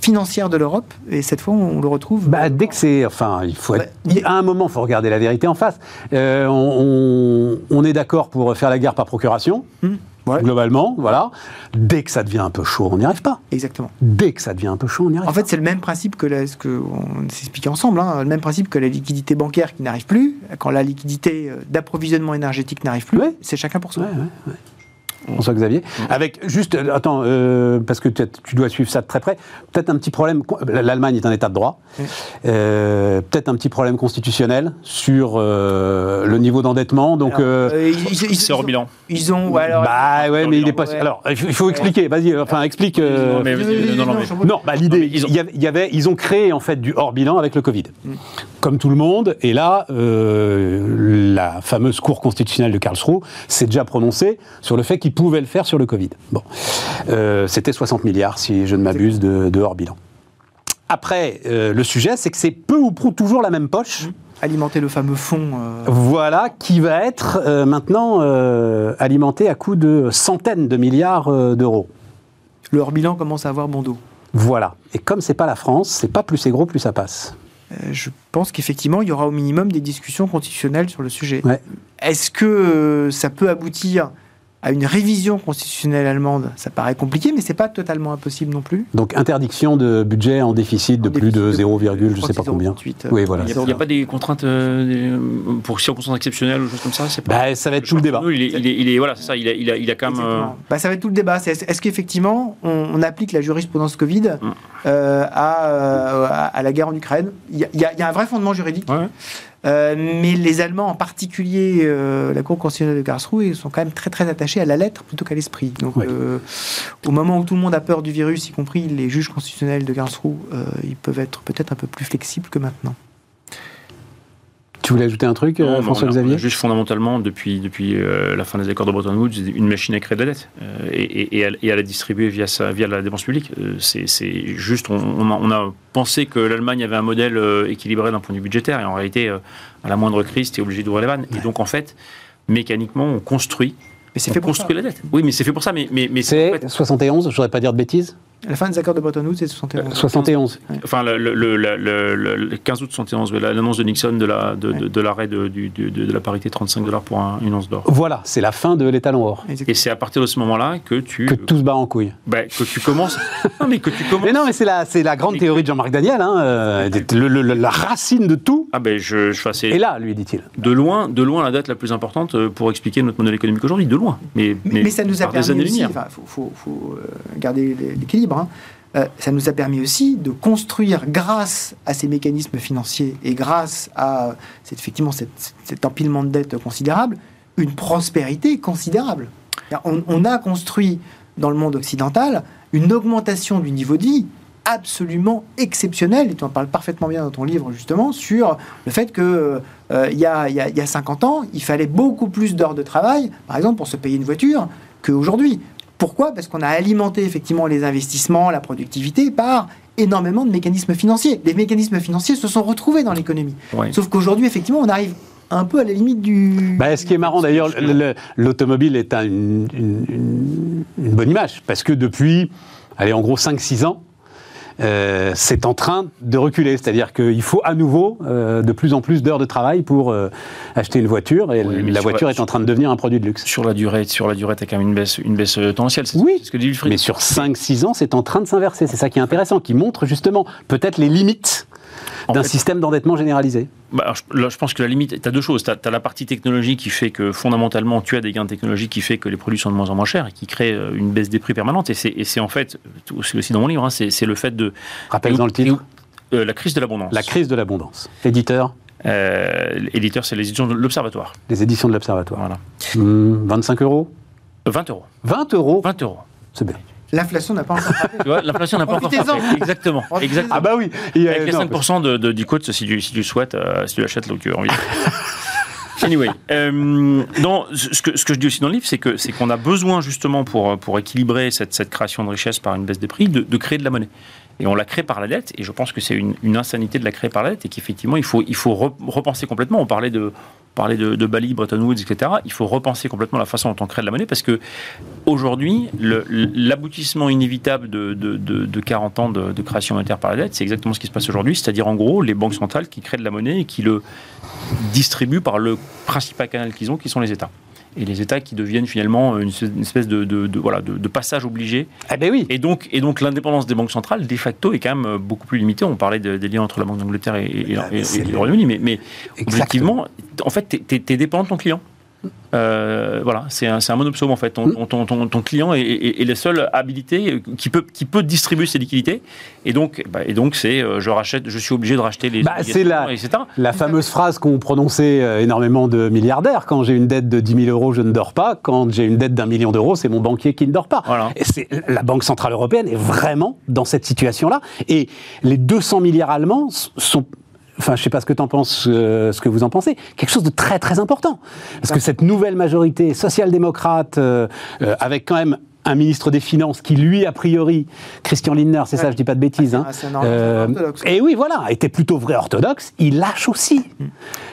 financières de l'Europe. Et cette fois, on le retrouve. Bah, dès que c'est. Enfin, il faut être. À un moment, il faut regarder la vérité en face. On, on- on est d'accord pour faire la guerre par procuration, Hmm. Ouais. globalement, voilà. Dès que ça devient un peu chaud, on n'y arrive pas. Exactement. Dès que ça devient un peu chaud, on n'y arrive En fait, c'est le même principe que la- ce qu'on s'expliquait ensemble, hein, le même principe que la liquidité bancaire qui n'arrive plus, quand la liquidité euh, d'approvisionnement énergétique n'arrive plus, Ouais. c'est chacun pour soi. Ouais. François Xavier. Avec juste, euh, attends, euh, parce que tu, dois suivre ça de très près. Peut-être un petit problème. L'Allemagne est un État de droit. Oui. Euh, Peut-être un petit problème constitutionnel sur euh, le niveau d'endettement. Donc, Alors, ils, ils- ils- C'est hors bilan. Ils ont. ouais, alors- bah ouais, mais il est bilan, pas. ouais. Alors, il faut, expliquer. Vas-y, enfin, explique. Non, mais vas-y, non, non, mais- je- Non, bah, l'idée, ils ont- il, y avait, il y avait- ils ont créé en fait du hors bilan avec le Covid, Mm. comme tout le monde. Et là, euh, la fameuse Cour constitutionnelle de Karlsruhe s'est déjà prononcée sur le fait qu'ils pouvaient le faire sur le Covid. Bon, Euh, c'était 60 milliards, si je ne m'abuse, de, de hors bilan. Après, euh, le sujet, c'est que c'est peu ou prou toujours la même poche. alimenter le fameux fonds. euh, Voilà, qui va être euh, maintenant euh, alimenté à coût de centaines de milliards d'euros. le hors bilan commence à avoir bon dos. Voilà. Et comme c'est pas la France, c'est pas plus c'est gros, plus ça passe. Euh, je pense qu'effectivement, il y aura au minimum des discussions constitutionnelles sur le sujet. Ouais. Est-ce que euh, ça peut aboutir à une révision constitutionnelle allemande Ça paraît compliqué, mais c'est pas totalement impossible non plus. Donc interdiction de budget en déficit de plus de déficit 0, je je sais pas combien. 0,28, euh, Oui, voilà. Il n'y a, pas des contraintes euh, pour circonstances exceptionnelles ou choses comme ça c'est pas... Bah, ça va être tout le débat. Il est, il est- il est- voilà, c'est ça. Il a, il a, il a quand même. euh. Bah, ça va être tout le débat. C'est- Est-ce qu'effectivement, on, on applique la jurisprudence Covid Mm. euh, à, euh, à- à la guerre en Ukraine? Il y, a- y y un vrai fondement juridique. ouais. Euh, mais les Allemands, en particulier euh, la Cour constitutionnelle de Karlsruhe, sont quand même très très attachés à la lettre plutôt qu'à l'esprit. Donc, euh, au moment où tout le monde a peur du virus, y compris les juges constitutionnels de Karlsruhe, ils peuvent être peut-être un peu plus flexibles que maintenant. Tu voulais ajouter un truc, euh, Non, on a Juste fondamentalement, depuis, depuis euh, la fin des accords de Bretton Woods, une machine à créer de la dette euh, et, et- et à, et à la distribuer via, sa, via la dépense publique. Euh, c'est juste, on, on a, on a pensé que l'Allemagne avait un modèle équilibré d'un point de vue budgétaire et en réalité, à la moindre crise, tu es obligé d'ouvrir les vannes. Et donc, en fait, mécaniquement, on construit, Mais c'est fait pour ça. construit la dette. Oui, mais c'est fait pour ça. Mais, mais, mais C'est en fait- 71, je voudrais pas dire de bêtises. La fin des accords de Bretton Woods, c'est 71. 71. Enfin, le, le- le- le- le- le 15 août 71, oui, l'annonce de Nixon de la- de, de- de l'arrêt de, la parité 35 dollars pour un- une once d'or. Voilà, c'est la fin de l'étalon or. Exactement. Et c'est à partir de ce moment-là que tu, Que tout se bat en couille. bah, que tu commences. non, mais que tu commences. Mais non, mais c'est la, grande théorie de Jean-Marc Daniel. Hein, euh, le- le- le- la racine de tout Ah ben, je, je enfin, c'est est là, lui, dit-il. de loin, de loin la date la plus importante euh, pour expliquer notre modèle économique aujourd'hui, de loin. Mais, Mais, mais ça nous a permis aussi, enfin, faut, faut- faut, euh, garder l'équilibre, hein. Euh, ça nous a permis aussi de construire, grâce à ces mécanismes financiers et grâce à effectivement cet empilement de dettes considérable, une prospérité considérable. On, a construit dans le monde occidental une augmentation du niveau de vie absolument exceptionnelle, et tu en parles parfaitement bien dans ton livre justement, sur le fait que euh, il y, y y a 50 ans, il fallait beaucoup plus d'heures de travail, par exemple, pour se payer une voiture, qu'aujourd'hui. Pourquoi? Parce qu'on a alimenté effectivement les investissements, la productivité par énormément de mécanismes financiers. Les mécanismes financiers se sont retrouvés dans l'économie. Sauf qu'aujourd'hui, effectivement, on arrive un peu à la limite du... Bah, ce qui est marrant d'ailleurs, le- le- l'automobile est un- une, une- une- une bonne image parce que depuis, allez, en gros 5-6 ans, euh, c'est en train de reculer. C'est-à-dire qu'il faut à nouveau euh, de plus en plus d'heures de travail pour euh, acheter une voiture, et Oui, la voiture la- est en train de devenir un produit de luxe. Sur la durée, sur la durée, t'as quand même une baisse, une baisse tendancielle. Oui, ce que dit Wilfried. mais sur 5-6 ans, c'est en train de s'inverser. C'est ça qui est intéressant, qui montre justement peut-être les limites d'un système d'endettement généralisé. Bah, alors, je, là, je pense que la limite, tu as deux choses. Tu as, la partie technologie qui fait que fondamentalement, tu as des gains de technologie qui fait que les produits sont de moins en moins chers et qui crée euh, une baisse des prix permanente. Et c'est en fait, c'est aussi dans mon livre, hein, c'est le fait de. Rappelle dans le titre, euh, la crise de l'abondance. la crise de l'abondance. Éditeur, Euh, L'éditeur, c'est les éditions de l'Observatoire. les éditions de l'Observatoire. Voilà. Hmm, 25 euros? Euh, 20 euros. 20 euros? 20 euros. C'est bien. L'inflation n'a pas encore frappé. Tu l'inflation n'a pas encore frappé. Exactement. Exactement. Ah bah oui il y a- Avec les non, 5% de, de, du quote, si tu, si tu souhaites, euh, si tu l'achètes, là, que envie. Anyway, euh, non, ce, que, ce que je dis aussi dans le livre, c'est que c'est qu'on a besoin justement pour, pour équilibrer cette, cette création de richesse par une baisse des prix, de, de créer de la monnaie. Et on la crée par la dette, et je pense que c'est une, une insanité de la créer par la dette, et qu'effectivement, il faut, il faut re- repenser complètement. On parlait de, parlait de, Bali, Bretton Woods, etc. Il faut repenser complètement la façon dont on crée de la monnaie, parce que aujourd'hui, l'aboutissement inévitable de, de, de- de 40 ans de création monétaire par la dette, c'est exactement ce qui se passe aujourd'hui, c'est-à-dire en gros les banques centrales qui créent de la monnaie et qui le distribuent par le principal canal qu'ils ont, qui sont les États. Et les États qui deviennent finalement une, espèce de, de- de- voilà, de, de passage obligé. Eh ben oui Et donc, et donc l'indépendance des banques centrales, de facto, est quand même beaucoup plus limitée. On parlait de- des liens entre la Banque d'Angleterre et, et- Ah, mais et- c'est et le- Royaume-Uni, mais, mais objectivement, en fait, tu es, dépendant de ton client. Euh, voilà, c'est un, un monopsome en fait. Mm. Ton, ton, ton, ton client est, est, est la seule habilité qui peut, qui peut distribuer ses liquidités. Et donc, bah, et donc c'est euh, je rachète, je suis obligé de racheter les. Bah, c'est la-. La fameuse phrase qu'ont prononcée euh, énormément de milliardaires quand j'ai une dette de 10 000 euros, je ne dors pas. Quand j'ai une dette d'un million d'euros, c'est mon banquier qui ne dort pas. Voilà. Et c'est la Banque centrale européenne est vraiment dans cette situation-là. Et les 200 milliards allemands sont Enfin, je sais pas ce que tu en penses, euh, ce que vous en pensez. Quelque chose de très très important, parce que cette nouvelle majorité social-démocrate, euh, euh, avec quand même un ministre des Finances qui, lui, a priori, Christian Lindner, c'est ça, je dis pas de bêtises, hein, Ah, c'est un orthodoxe. et oui, voilà, était plutôt vrai orthodoxe, il lâche aussi.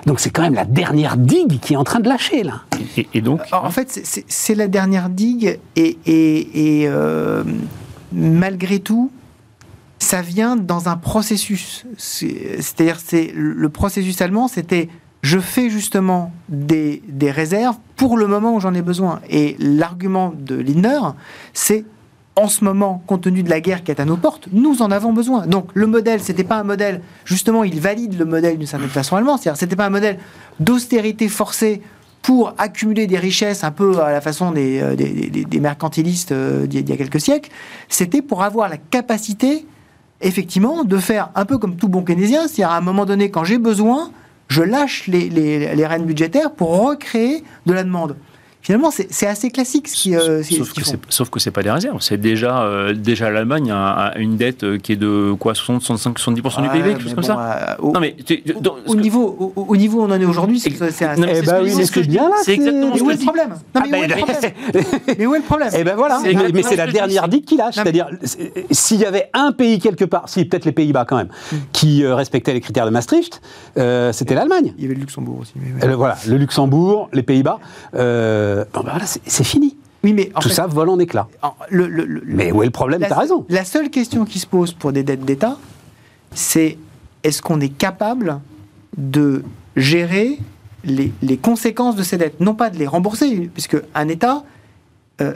Donc c'est quand même la dernière digue qui est en train de lâcher, là. Et, et donc, Alors, en fait, c'est- la dernière digue et, et- et, euh, malgré tout, ça vient dans un processus. C'est- C'est-à-dire, c'est le processus allemand, c'était je fais justement des, des réserves pour le moment où j'en ai besoin. Et l'argument de Lindner, c'est en ce moment, compte tenu de la guerre qui est à nos portes, nous en avons besoin. Donc le modèle, c'était pas un modèle, justement, il valide le modèle d'une certaine façon allemand, c'est-à-dire c'était pas un modèle d'austérité forcée pour accumuler des richesses un peu à la façon des, euh, des, mercantilistes euh, d'il y a quelques siècles, c'était pour avoir la capacité, effectivement, de faire un peu comme tout bon keynésien, c'est-à-dire à un moment donné, quand j'ai besoin, je lâche les, les, les rênes budgétaires pour recréer de la demande. Finalement, c'est assez classique ce qui, euh, qui- sauf, ce que sauf que c'est pas des réserves. C'est déjà, euh, déjà l'Allemagne a, a une dette euh, qui est de quoi 60, 65, 70% du PIB, quelque chose comme ça. euh, au, Non mais tu- au niveau, au, au niveau où on en est aujourd'hui, c'est mais Eh que- oui, ce que je dis. là. C'est exactement Mais où est le problème? Mais où est le problème? Eh ben voilà, mais, c'est ce la dernière digue qui lâche. C'est-à-dire, c'est- s'il y avait un pays quelque part, si peut-être les Pays-Bas quand même, qui euh, respectait les critères de Maastricht, c'était l'Allemagne. Il y avait le Luxembourg aussi. voilà, le Luxembourg, les Pays-Bas. euh, bon, ben voilà, c'est fini. Oui, mais en Tout fait, ça vole en éclats. en- le- le- le- Mais où est le problème? T'as raison. La seule question qui se pose pour des dettes d'État, c'est est-ce qu'on est capable de gérer les, les conséquences de ces dettes? Non pas de les rembourser, puisque un État, euh,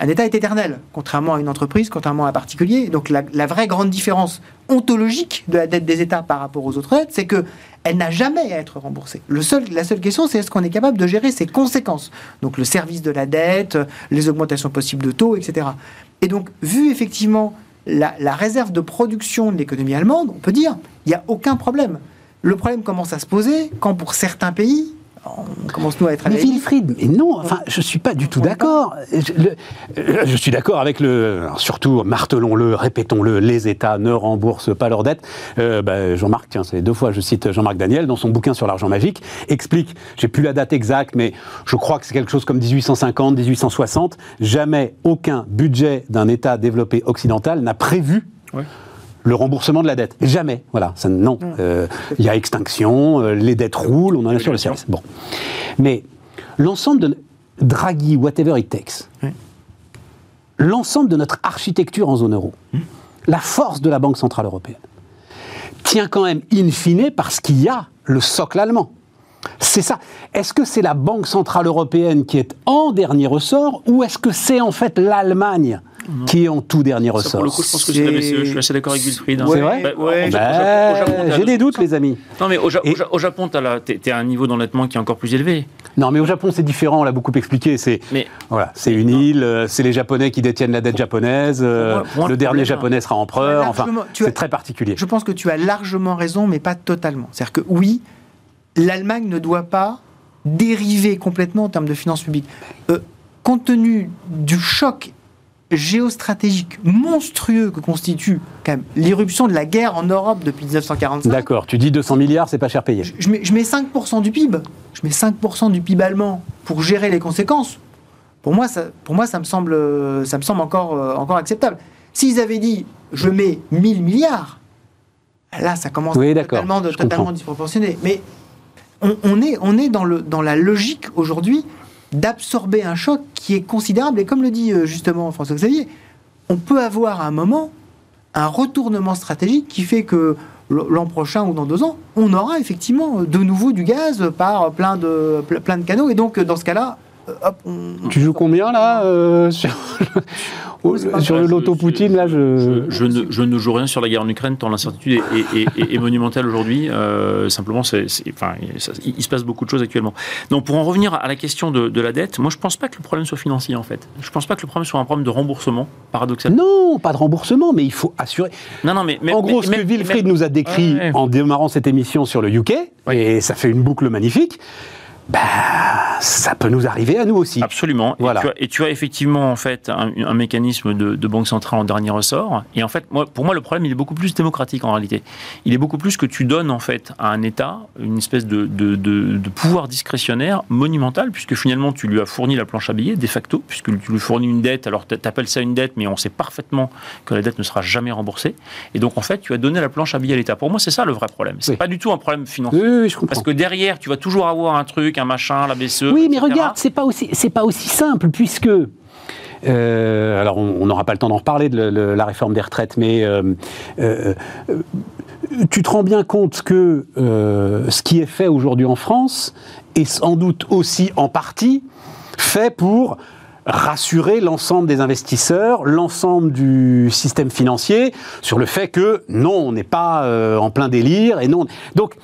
un État est éternel, contrairement à une entreprise, contrairement à un particulier. Donc la, la vraie grande différence ontologique de la dette des États par rapport aux autres dettes, c'est que elle n'a jamais à être remboursée. Le seul, la seule question, c'est est-ce qu'on est capable de gérer ses conséquences? Donc le service de la dette, les augmentations possibles de taux, etc. Et donc, vu effectivement la, la réserve de production de l'économie allemande, on peut dire, il n'y a aucun problème. Le problème commence à se poser quand pour certains pays, on commence nous à être à Mais Wilfried, mais non, enfin, je suis pas du tout d'accord. Je, suis d'accord avec le, surtout, martelons-le, répétons-le, les États ne remboursent pas leurs dettes. Euh, bah, Jean-Marc, tiens, c'est deux fois, je cite Jean-Marc Daniel dans son bouquin sur l'argent magique, explique, j'ai plus la date exacte, mais je crois que c'est quelque chose comme 1850, 1860. Jamais aucun budget d'un État développé occidental n'a prévu Ouais. Le remboursement de la dette. Jamais. Voilà. Ça, non. Euh, Il y a extinction, euh, les dettes roulent, on en est sur le service. Bon. Mais l'ensemble de Draghi, whatever it takes, Oui. l'ensemble de notre architecture en zone euro, la force de la Banque Centrale Européenne tient quand même in fine parce qu'il y a le socle allemand. C'est ça. Est-ce que c'est la Banque Centrale Européenne qui est en dernier ressort ou est-ce que c'est en fait l'Allemagne qui est en tout dernier Ça, ressort pour le coup, je pense que c'est la BCE. Je suis assez d'accord avec Wilfried. hein. C'est vrai Bah, Ouais. Japon, t'as J'ai des 200%. doutes, les amis. Non, mais au, Ja- Et- au Ja- au Japon, tu es à un niveau d'endettement qui est encore plus élevé. Non, mais au Japon, c'est différent, on l'a beaucoup expliqué. C'est Mais voilà, c'est une île, euh, c'est les Japonais qui détiennent la dette japonaise, euh, Pour moi- pour moi, le dernier problème- japonais sera empereur, enfin, c'est très particulier. Je pense que tu as largement raison, mais pas totalement. C'est-à-dire que oui, l'Allemagne ne doit pas dériver complètement en termes de finances publiques. Euh, compte tenu du choc géostratégique monstrueux que constitue quand même l'irruption de la guerre en Europe depuis 1945, D'accord, tu dis 200 milliards, c'est pas cher payé. je, je mets, je mets 5% du PIB, je mets 5% du PIB allemand pour gérer les conséquences. Pour moi, ça, pour moi, ça me semble, ça me semble encore, euh, encore acceptable. S'ils avaient dit, je mets 1000 milliards, là, ça commence Oui, à être d'accord, totalement, totalement disproportionné. Mais on, on est, on est dans, le, dans la logique aujourd'hui d'absorber un choc qui est considérable. Et comme le dit euh, justement François-Xavier, on peut avoir à un moment un retournement stratégique qui fait que l'an prochain ou dans deux ans, on aura effectivement de nouveau du gaz par plein de, ple- plein de canaux. Et donc, dans ce cas-là, euh, hop, on... Tu joues combien là euh, sur, Pas sur le Là, je- loto Poutine là je... Je, je ne, je ne joue rien sur la guerre en Ukraine tant l'incertitude est, est- est- est monumentale aujourd'hui. Euh, simplement, c'est, c'est- enfin, ça- il, se passe beaucoup de choses actuellement. Donc, pour en revenir à la question de, de la dette, moi, je pense pas que le problème soit financier en fait. Je pense pas que le problème soit un problème de remboursement, paradoxalement. Non, pas de remboursement, mais il faut assurer. Non, non, mais, mais- en gros, mais- ce que Wilfried mais- nous a décrit Ouais, ouais. en démarrant cette émission sur le UK, et ça fait une boucle magnifique, bah, ça peut nous arriver à nous aussi. Absolument. Voilà. Et, tu as, et tu as effectivement en fait un, un mécanisme de, de banque centrale en dernier ressort. Et en fait, moi, pour moi, le problème il est beaucoup plus démocratique en réalité. Il est beaucoup plus que tu donnes en fait à un État une espèce de, de- de- de pouvoir discrétionnaire monumental, puisque finalement tu lui as fourni la planche à billets de facto, puisque tu lui fournis une dette. Alors tu appelles ça une dette, mais on sait parfaitement que la dette ne sera jamais remboursée. Et donc en fait, tu as donné la planche à billets à l'État. Pour moi, c'est ça le vrai problème. C'est Oui. pas du tout un problème financier. Oui, oui, je comprends. Parce que derrière, tu vas toujours avoir un truc, un machin, la BCE. Oui, mais etc. regarde, c'est pas aussi, c'est pas aussi simple puisque. euh, alors, on n'aura pas le temps d'en reparler de le- le- la réforme des retraites, mais euh, euh, tu te rends bien compte que ce qui est fait aujourd'hui en France est sans doute aussi en partie fait pour rassurer l'ensemble des investisseurs, l'ensemble du système financier sur le fait que non, on n'est pas en plein délire et non. Donc,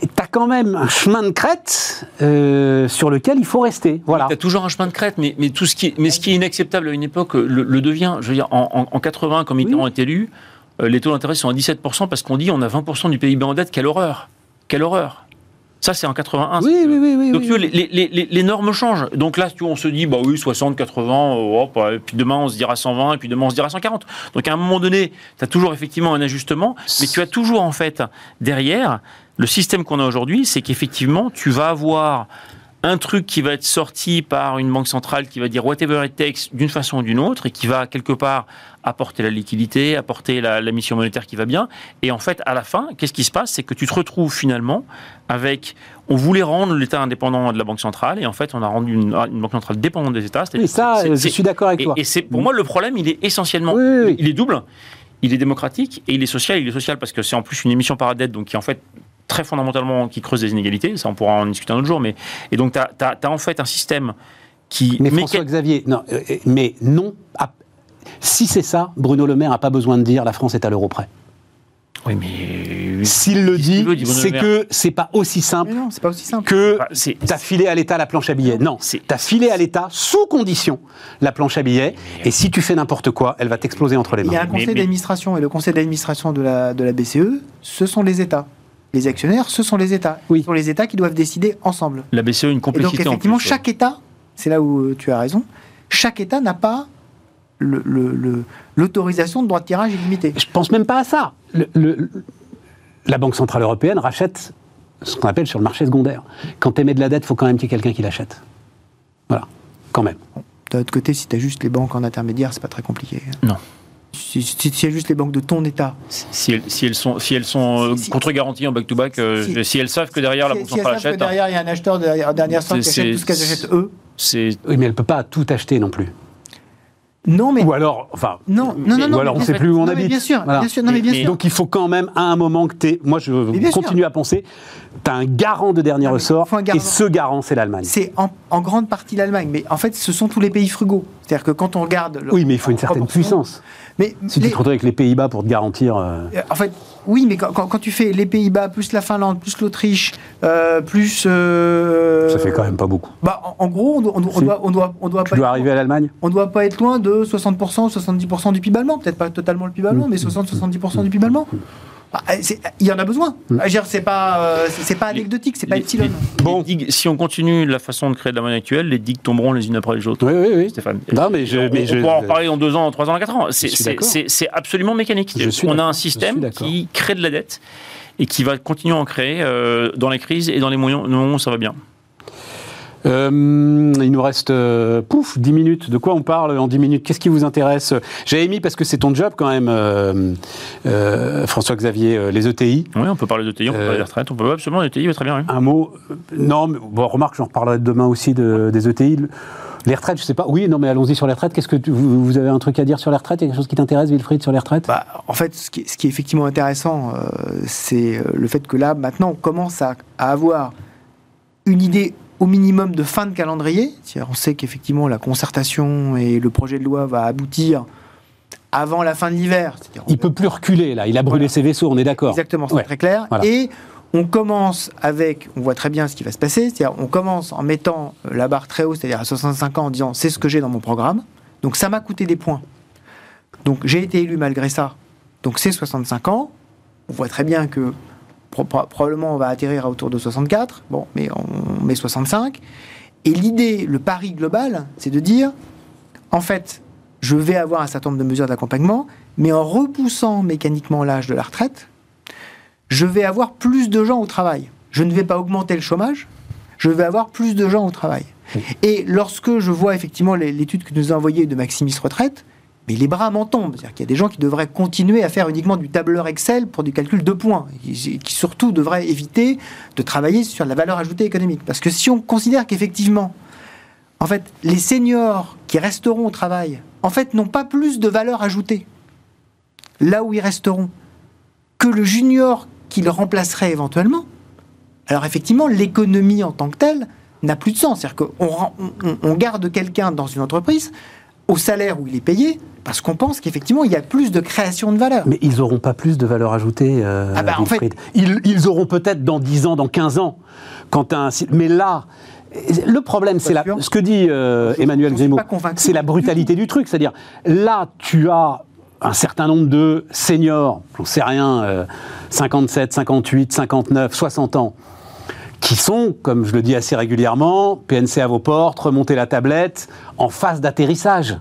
tu as quand même un chemin de crête euh, sur lequel il faut rester. Voilà. Tu as toujours un chemin de crête, mais, mais, tout ce qui est, mais ce qui est inacceptable à une époque le, le devient. Je veux dire, en, en, en 80, quand Mitterrand est élu, euh, les taux d'intérêt sont à 17% parce qu'on dit on a 20% du PIB en dette. Quelle horreur Quelle horreur Ça, c'est en 81. Oui, oui, oui, oui. Donc, oui, tu vois, oui. les, les- les- les normes changent. Donc là, tu vois, on se dit, bah oui, 60, 80, euh, hop, et puis demain, on se dira 120, et puis demain, on se dira 140. Donc à un moment donné, tu as toujours effectivement un ajustement, mais tu as toujours, en fait, derrière, le système qu'on a aujourd'hui, c'est qu'effectivement, tu vas avoir un truc qui va être sorti par une banque centrale qui va dire whatever it takes d'une façon ou d'une autre et qui va quelque part apporter la liquidité, apporter la, la mission monétaire qui va bien. Et en fait, à la fin, qu'est-ce qui se passe? C'est que tu te retrouves finalement avec. On voulait rendre l'État indépendant de la Banque centrale et en fait, on a rendu une, une Banque centrale dépendante des États. Oui, ça, je suis d'accord avec et, toi. et c'est pour moi le problème, il est essentiellement, Oui, oui, oui. il est double. Il est démocratique et il est social. Il est social parce que c'est en plus une émission par dette, donc qui en fait très fondamentalement qui creuse des inégalités. Ça, on pourra en discuter un autre jour. Mais et donc tu as, en fait un système qui Mais François-Xavier, non, euh, euh, mais non. à- si c'est ça, Bruno Le Maire n'a pas besoin de dire la France est à l'euro près. Oui, mais S'il le dit, c'est que c'est pas aussi simple non, c'est pas aussi simple. que Bah, c'est- t'as filé à l'État la planche à billets. Non, C'est- t'as filé à l'État sous condition la planche à billets. Et si tu fais n'importe quoi, elle va t'exploser entre les Il y a mains. un conseil d'administration et le conseil d'administration de la, de la BCE, ce sont les États. Les actionnaires, ce sont les États. Oui. Ce sont les États qui doivent décider ensemble. la BCE a une Et donc complexité en effectivement, ouais. chaque État, c'est là où euh, tu as raison, chaque État n'a pas le- le- le- l'autorisation de droit de tirage illimité. Je pense même pas à ça. Le- le- la Banque Centrale Européenne rachète ce qu'on appelle sur le marché secondaire. Quand tu émets de la dette, il faut quand même qu'il y ait quelqu'un qui l'achète. Voilà, quand même. D'un autre côté, si tu as juste les banques en intermédiaire, c'est pas très compliqué. Non. Si, si, si juste les banques de ton État, Si elles, si elles sont, si elles sont euh, Si- si- contre-garanties en back-to-back, euh, Si- si, elles savent que derrière la si, Banque si elles centrale savent que achète, hein, derrière il y a un acheteur de- en dernière sorte qui C'est- achète tout ce qu'elles achètent eux, Oui, mais elle ne peut pas tout acheter non plus. Non, mais Ou alors, enfin, non, non, non, non, ou alors on ne sait plus où on non, mais habite. Bien sûr, Voilà. bien sûr, non, mais bien sûr. Donc il faut quand même, à un moment que tu es. Moi, je bien sûr. continue à penser, tu as un garant de dernier Non, ressort, faut un garant. et ce garant, c'est l'Allemagne. C'est en, en grande partie l'Allemagne, mais en fait, ce sont tous les pays frugaux. C'est-à-dire que quand on regarde. le- Oui, mais il faut une certaine puissance. Mais Si les- tu te retrouves avec les Pays-Bas pour te garantir. euh, Euh, En fait, oui, mais quand, quand- quand tu fais les Pays-Bas, plus la Finlande, plus l'Autriche, euh, plus. euh, Ça fait quand même pas beaucoup. Bah, en, en gros, on doit, on Si. on doit, on doit, on doit Tu pas dois être- arriver à l'Allemagne? on doit pas être loin de 60%, 70% du PIB allemand. Peut-être pas totalement le PIB allemand, Mm. mais 60-70% du PIB allemand. Bah, c'est- Il y en a besoin. Mm. Je veux dire, C'est pas, euh, c'est pas anecdotique, c'est pas Les- epsilon. les- Bon. les digues, si on continue la façon de créer de la monnaie actuelle, les digues tomberont les unes après les autres. Oui, oui, oui. Stéphane. Non, mais je- on, mais on je- pourra en reparler dans deux ans, trois ans, quatre ans. C'est- absolument mécanique. Je suis on a un système qui crée de la dette et qui va continuer à en créer euh, dans les crises et dans les moments où ça va bien. Euh, il nous reste, euh, pouf, 10 minutes. De quoi on parle en 10 minutes? Qu'est-ce qui vous intéresse? J'avais mis, parce que c'est ton job quand même, euh, euh, François-Xavier, euh, les ETI. Oui, on peut parler de TI, on peut parler des retraites, on peut absolument des TI, oui, très bien. oui. Un mot. euh, Non, mais bon, remarque, j'en reparlerai demain aussi de- des ETI. Les retraites, je sais pas. Oui, non, mais allons-y sur les retraites. Qu'est-ce que tu- vous, vous avez un truc à dire sur les retraites? Il y a quelque chose qui t'intéresse, Wilfried, sur les retraites? Bah, en fait, ce qui, est- ce qui est effectivement intéressant, euh, c'est le fait que là, maintenant, on commence à, à avoir une idée au minimum de fin de calendrier. On sait qu'effectivement, la concertation et le projet de loi va aboutir avant la fin de l'hiver. Il peut plus reculer, là. Il a brûlé Voilà. ses vaisseaux, on est d'accord. Exactement, c'est Ouais. très clair. Voilà. Et on commence avec, on voit très bien ce qui va se passer, c'est-à-dire on commence en mettant la barre très haut, c'est-à-dire à 65 ans, en disant c'est ce que j'ai dans mon programme. Donc ça m'a coûté des points. Donc j'ai été élu malgré ça. Donc c'est 65 ans. On voit très bien que pro- pro- probablement on va atterrir à autour de 64. Bon, mais on met 65. Et l'idée, le pari global, c'est de dire, en fait, je vais avoir un certain nombre de mesures d'accompagnement, mais en repoussant mécaniquement l'âge de la retraite, je vais avoir plus de gens au travail. Je ne vais pas augmenter le chômage, je vais avoir plus de gens au travail. Et lorsque je vois effectivement l'étude que nous a envoyée de Maximis Retraite, mais les bras m'en tombent. C'est-à-dire qu'il y a des gens qui devraient continuer à faire uniquement du tableur Excel pour du calcul de points, qui, qui surtout devraient éviter de travailler sur la valeur ajoutée économique. Parce que si on considère qu'effectivement, en fait, les seniors qui resteront au travail, en fait, n'ont pas plus de valeur ajoutée là où ils resteront que le junior qui le remplacerait éventuellement, alors effectivement, l'économie en tant que telle n'a plus de sens. C'est-à-dire qu'on on garde quelqu'un dans une entreprise au salaire où il est payé parce qu'on pense qu'effectivement, il y a plus de création de valeur. Mais ils n'auront pas plus de valeur ajoutée, euh, Ah bah, en Wilfried. ils, ils auront peut-être dans 10 ans, dans 15 ans, quand un... Mais là, le problème, c'est la... ce que dit euh, Emmanuel convaincu. c'est la brutalité du truc. C'est-à-dire, là, tu as un certain nombre de seniors, j'en sais rien, euh, 57, 58, 59, 60 ans, qui sont, comme je le dis assez régulièrement, PNC à vos portes, remonter la tablette, en phase d'atterrissage.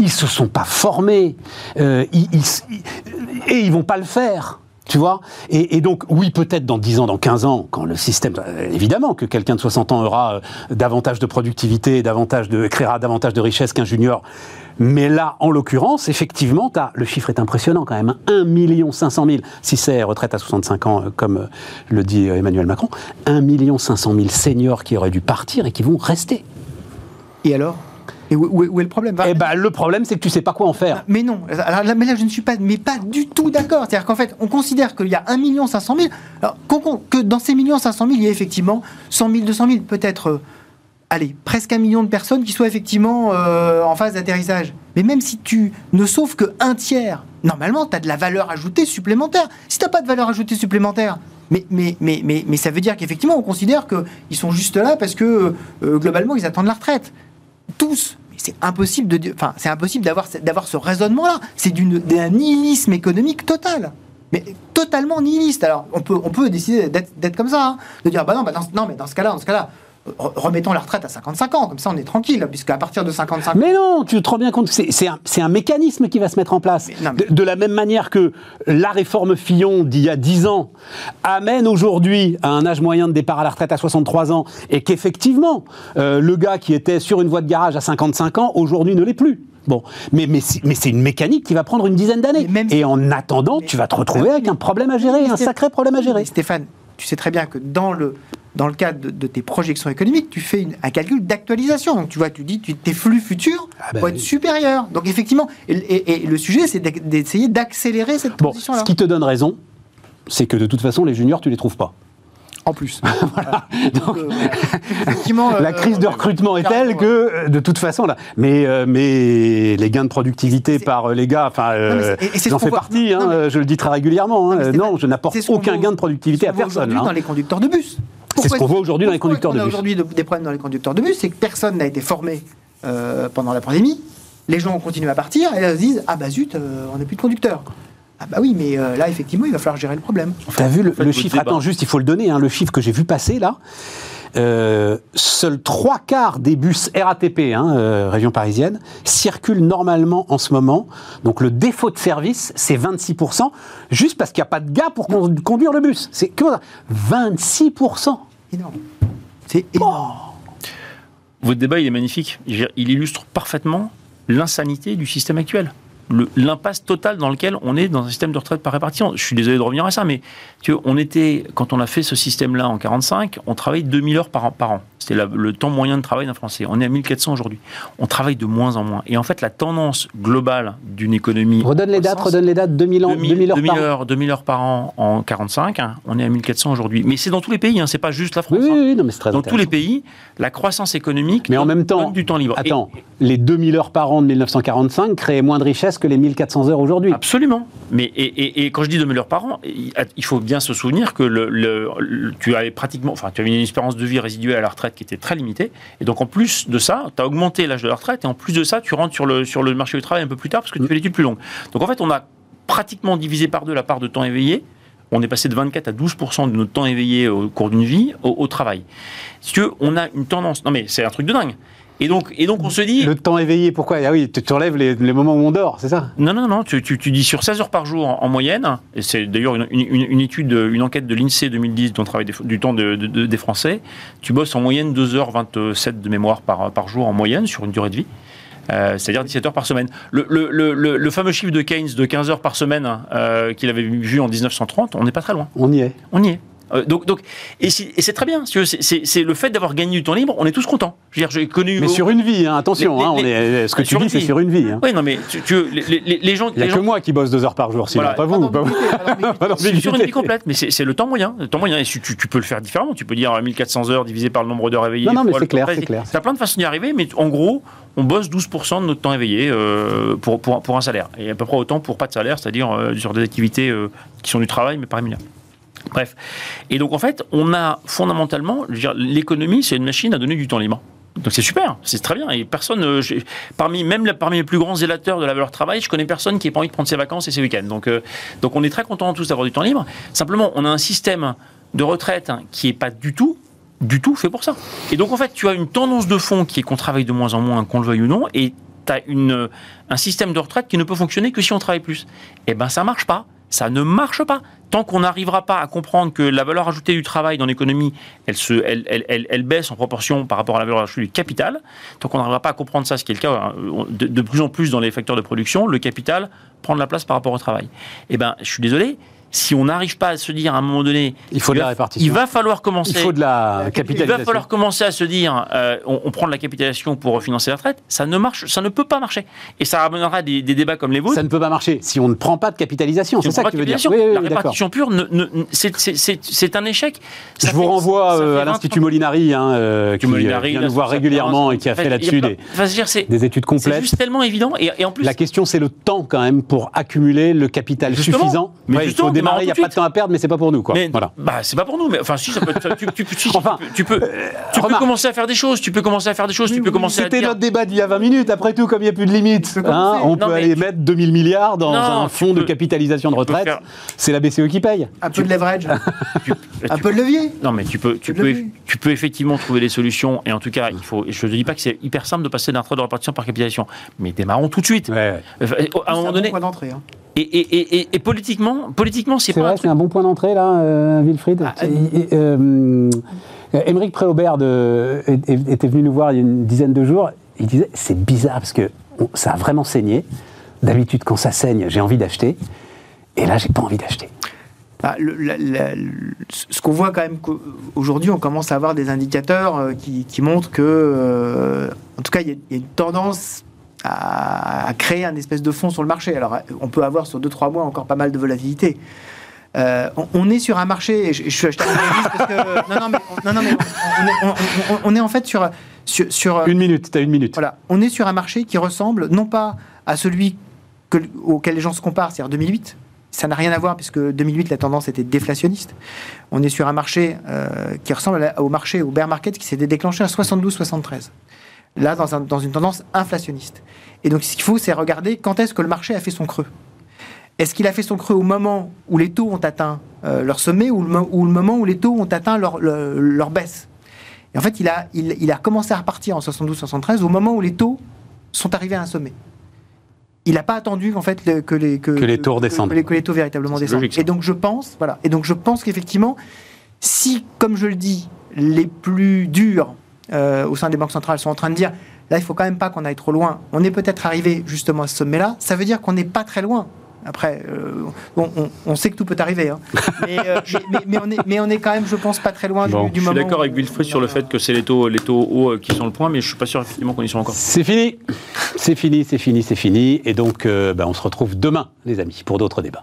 Ils se sont pas formés, euh, ils- ils- ils- et ils vont pas le faire. Tu vois et, donc, oui, peut-être dans 10 ans, dans 15 ans, quand le système. euh, Évidemment que quelqu'un de 60 ans aura euh, davantage de productivité, davantage créera davantage de richesse qu'un junior. Mais là, en l'occurrence, effectivement, le chiffre est impressionnant quand même. 1 500 000, si c'est retraite à 65 ans, euh, comme euh, le dit euh, Emmanuel Macron, 1 500 000 seniors qui auraient dû partir et qui vont rester. Et alors? Et où, où est- où est le problème Eh ben, le problème, c'est que tu sais pas quoi en faire. Mais non, alors là, mais là je ne suis pas, mais pas du tout d'accord. C'est-à-dire qu'en fait, on considère qu'il y a 1 500 000, alors que dans ces 1 500 000, il y a effectivement 100 000, 200 000, peut-être, euh, allez, presque un million de personnes qui soient effectivement euh, en phase d'atterrissage. Mais même si tu ne sauves que un tiers, normalement, tu as de la valeur ajoutée supplémentaire. Si tu n'as pas de valeur ajoutée supplémentaire, mais, mais, mais, mais, mais ça veut dire qu'effectivement, on considère qu'ils sont juste là parce que, euh, globalement, ils attendent la retraite tous. C'est impossible de, enfin, c'est impossible d'avoir d'avoir ce raisonnement-là. C'est d'une- d'un nihilisme économique total. Mais totalement nihiliste. Alors, on peut, on peut décider d'être comme ça, hein. de dire, bah non, bah non, mais dans ce cas-là, dans ce cas-là, re- remettons la retraite à 55 ans, comme ça on est tranquille, puisqu'à partir de 55 ans, Mais non, tu te rends bien compte, que c'est un, mécanisme qui va se mettre en place. Mais non, mais- De, de la même manière que la réforme Fillon d'il y a 10 ans amène aujourd'hui à un âge moyen de départ à la retraite à 63 ans et qu'effectivement, euh, le gars qui était sur une voie de garage à 55 ans, aujourd'hui ne l'est plus. Bon, mais, mais, c'est- mais c'est une mécanique qui va prendre une dizaine d'années. Et en attendant, tu vas te retrouver avec un problème à gérer, un sacré problème à gérer. Stéphane, tu sais très bien que dans le, dans le cadre de, de tes projections économiques, tu fais une- un calcul d'actualisation. Donc tu vois, tu dis tu, tes flux futurs Ah bah vont oui. être supérieurs. Donc effectivement, et, et- et le sujet, c'est d'essayer d'accélérer cette Bon, transition-là. ce qui te donne raison, c'est que de toute façon, les juniors, tu les trouves pas. En plus. Voilà. Donc, euh, voilà. Effectivement, La euh, crise de recrutement est telle que, euh, de toute façon, là. Mais, euh, mais les gains de productivité par euh, les gars, enfin, euh, j'en fais voit. partie, Non, hein, mais- euh, je le dis très régulièrement. hein. Non, je n'apporte aucun gain de productivité à ce qu'on voit personne. aujourd'hui hein. dans les conducteurs de bus. C'est ce Pourquoi- qu'on voit aujourd'hui dans les conducteurs de bus. aujourd'hui de- des problèmes dans les conducteurs de bus, c'est que personne n'a été formé euh, pendant la pandémie. Les gens ont continué à partir et là, ils se disent Ah bah zut, euh, on n'a plus de conducteurs. Ah bah oui, mais euh, là, effectivement, il va falloir gérer le problème. T'as vu le, en fait, le votre chiffre? débat- Attends, juste, il faut le donner, hein, le chiffre que j'ai vu passer là. Euh, seuls trois quarts des bus RATP, hein, euh, région parisienne, circulent normalement en ce moment. Donc le défaut de service, c'est 26%, juste parce qu'il n'y a pas de gars pour con- conduire le bus. C'est que 26%. Énorme. C'est énorme. Votre débat, il est magnifique. Il illustre parfaitement l'insanité du système actuel. L'impasse totale dans lequel on est dans un système de retraite par répartition. Je suis désolé de revenir à ça, mais tu vois, on était, quand on a fait ce système-là en 45, on travaille 2000 heures par, an- par an. C'était le temps moyen de travail d'un Français. On est à 1400 aujourd'hui. On travaille de moins en moins. Et en fait, la tendance globale d'une économie. Redonne les dates, redonne les dates, 2000 ans, 2000, 2000 heures 2000 par an. heures, 2000 heures par an en 45, hein, on est à 1400 aujourd'hui. Mais c'est dans tous les pays, hein, c'est pas juste la France. Oui, oui, hein. oui, non, mais très Dans tous les pays, la croissance économique Mais en même temps, donne du temps libre. Et- Attends, les 2000 heures par an de 1945 créaient moins de richesse que les 1400 heures aujourd'hui. Absolument. Mais et, et- et quand je dis 2000 heures par an, il faut bien se souvenir que le, le- le- tu avais pratiquement, enfin, tu avais une espérance de vie résiduelle à la retraite qui était très limitée. Et donc en plus de ça, tu as augmenté l'âge de la retraite et en plus de ça, tu rentres sur le, sur le marché du travail un peu plus tard parce que tu fais l'étude plus longue. Donc en fait, on a pratiquement divisé par deux la part de temps éveillé. On est passé de 24 à 12 de notre temps éveillé au cours d'une vie au, au travail. Si tu veux, on a une tendance. Non mais c'est un truc de dingue. Et donc, et donc on se dit. Le temps éveillé, pourquoi? Ah oui, tu tu enlèves les, les moments où on dort, c'est ça? Non, non, non, tu, tu, tu dis sur 16 heures par jour en, en moyenne, et c'est d'ailleurs une, une- une étude, une enquête de l'INSEE 2010 dont travail du temps de- de- de- des Français, tu bosses en moyenne 2h27 de mémoire par, par jour en moyenne sur une durée de vie. Euh, c'est-à-dire 17 heures par semaine. Le, le- le- le- le fameux chiffre de Keynes de 15 heures par semaine euh, qu'il avait vu en 1930, on n'est pas très loin. On y est. On y est. Euh, donc, donc, et c'est et c'est très bien. c'est- le fait d'avoir gagné du temps libre, on est tous contents. Je veux dire, j'ai connu. Mais sur une vie, hein, attention, Les- hein, on est, ce que tu dis, c'est sur une vie. hein. Oui, non, mais tu, tu- les, gens. Il n'y a que moi qui bosse deux heures par jour, sinon Voilà. pas vous. Pas pas vous. sur une vie complète, mais c'est le temps moyen. Le temps moyen, et tu, tu- tu peux le faire différemment. Tu peux dire euh, 1400 heures divisé par le nombre d'heures éveillées. Non, non, mais c'est clair, c'est clair. Tu as plein de façons d'y arriver, mais en gros, on bosse 12% de notre temps éveillé euh, pour, pour, pour un salaire. Et à peu près autant pour pas de salaire, c'est-à-dire euh, sur des activités euh, qui sont du travail, mais pas rémunérées. Bref. Et donc, en fait, on a fondamentalement, l'économie, c'est une machine à donner du temps libre. Donc c'est super, c'est très bien. Et personne, euh, parmi même parmi les plus grands zélateurs de la valeur travail, je connais personne qui n'ait pas envie de prendre ses vacances et ses week-ends. Donc, euh, donc on est très contents tous d'avoir du temps libre. Simplement, on a un système de retraite qui est pas du tout, du tout fait pour ça. Et donc en fait, tu as une tendance de fond qui est qu'on travaille de moins en moins, qu'on le veuille ou non, et tu as une, un système de retraite qui ne peut fonctionner que si on travaille plus. Eh ben ça marche pas. Ça ne marche pas. Tant qu'on n'arrivera pas à comprendre que la valeur ajoutée du travail dans l'économie, elle, se, elle, elle, elle, elle baisse en proportion par rapport à la valeur ajoutée du capital, tant qu'on n'arrivera pas à comprendre ça, ce qui est le cas hein, de, de plus en plus dans les facteurs de production, le capital prend de la place par rapport au travail. Eh ben, je suis désolé, si on n'arrive pas à se dire à un moment donné, Il faut de la répartition. il va falloir commencer. Il faut de la Il capitalisation. va falloir commencer à se dire, euh, on, on prend de la capitalisation pour financer la retraite. Ça ne marche, ça ne peut pas marcher. Et ça ramènera des, des débats comme les vôtres. Ça ne peut pas marcher si on ne prend pas de capitalisation. Si C'est ça que tu veux dire. Oui, oui, la répartition pure, ne- ne- c'est- c'est- c'est c'est un échec. Ça Je vous renvoie euh, à 20 l'Institut. Molinari, hein, euh, qui Molinari, vient nous voir régulièrement et qui a fait il là-dessus des, c'est- études C'est complètes. juste tellement évident. Et, et en plus, La question, c'est le temps quand même pour accumuler le capital suffisant. Mais Il démarrer, n'y a pas de de temps à perdre, mais c'est pas pour nous. Quoi. mais Voilà. bah, c'est pas pour nous. Mais enfin, si ça peut. être- tu, tu, tu- si, Enfin, tu peux, tu remarque. commencer à faire des choses. Tu peux commencer à faire des choses. Tu peux commencer à C'était notre débat d'il y a 20 minutes. Après tout, comme il n'y a plus de limite, hein, on Non, peut aller tu- mettre 2000 milliards dans Non, un fonds de capitalisation de retraite. faire- C'est la BCE qui paye. Un peu de leverage, un peu de levier. Non, mais tu peux, tu, Tu peux, l'as vu. tu peux effectivement trouver des solutions. Et en tout cas, il faut. Je ne dis pas que c'est hyper simple de passer d'un trait de répartition par capitalisation. Mais démarrons tout de suite. Enfin, À un moment donné. point d'entrée. Et, et, et, et- et politiquement, politiquement, c'est pas un c'est un bon point d'entrée là, euh, Wilfried. Ah, et, euh, euh, Émeric Préaubert était venu nous voir il y a une dizaine de jours. Il disait c'est bizarre parce que ça a vraiment saigné. D'habitude, quand ça saigne, j'ai envie d'acheter. Et là, j'ai pas envie d'acheter. bah, ce qu'on voit quand même aujourd'hui, on commence à avoir des indicateurs euh, qui, montrent que, euh, en tout cas, il y, a une tendance à, créer un espèce de fond sur le marché. Alors, on peut avoir sur 2-3 mois encore pas mal de volatilité. Euh, on, est sur un marché, et je, je, parce que. Non, non, mais, non, mais on, est, en fait sur. sur, une minute, tu as une minute. Voilà. On est sur un marché qui ressemble non pas à celui auquel les gens se comparent, c'est-à-dire 2008, ça n'a rien à voir puisque 2008 la tendance était déflationniste. On est sur un marché euh, qui ressemble au marché au bear market qui s'est déclenché à 72-73. Là, dans, dans, une tendance inflationniste. Et donc, ce qu'il faut, c'est regarder quand est-ce que le marché a fait son creux. Est-ce qu'il a fait son creux au moment où les taux ont atteint euh, leur sommet ou le, ou le, moment où les taux ont atteint leur, leur, baisse? Et en fait, il a, il, il a commencé à repartir en 72-73 au moment où les taux sont arrivés à un sommet il n'a pas attendu en fait que les que, les taux redescendent, que, les, taux véritablement descendent. et donc je pense, voilà, et donc je pense qu'effectivement, si, comme je le dis, les plus durs euh, au sein des banques centrales sont en train de dire, là, il faut quand même pas qu'on aille trop loin. On est peut-être arrivé justement à ce sommet-là. Ça veut dire qu'on n'est pas très loin. Après, euh, on, sait que tout peut arriver, hein. euh, mais, on est, mais, on est, quand même, je pense, pas très loin du, moment. Je suis d'accord avec Wilfried sur le fait que c'est les taux, les taux hauts euh, qui sont le point, mais je suis pas sûr effectivement qu'on y soit encore. C'est fini, c'est fini, c'est fini, c'est fini, et donc ben, on se retrouve demain, les amis, pour d'autres débats.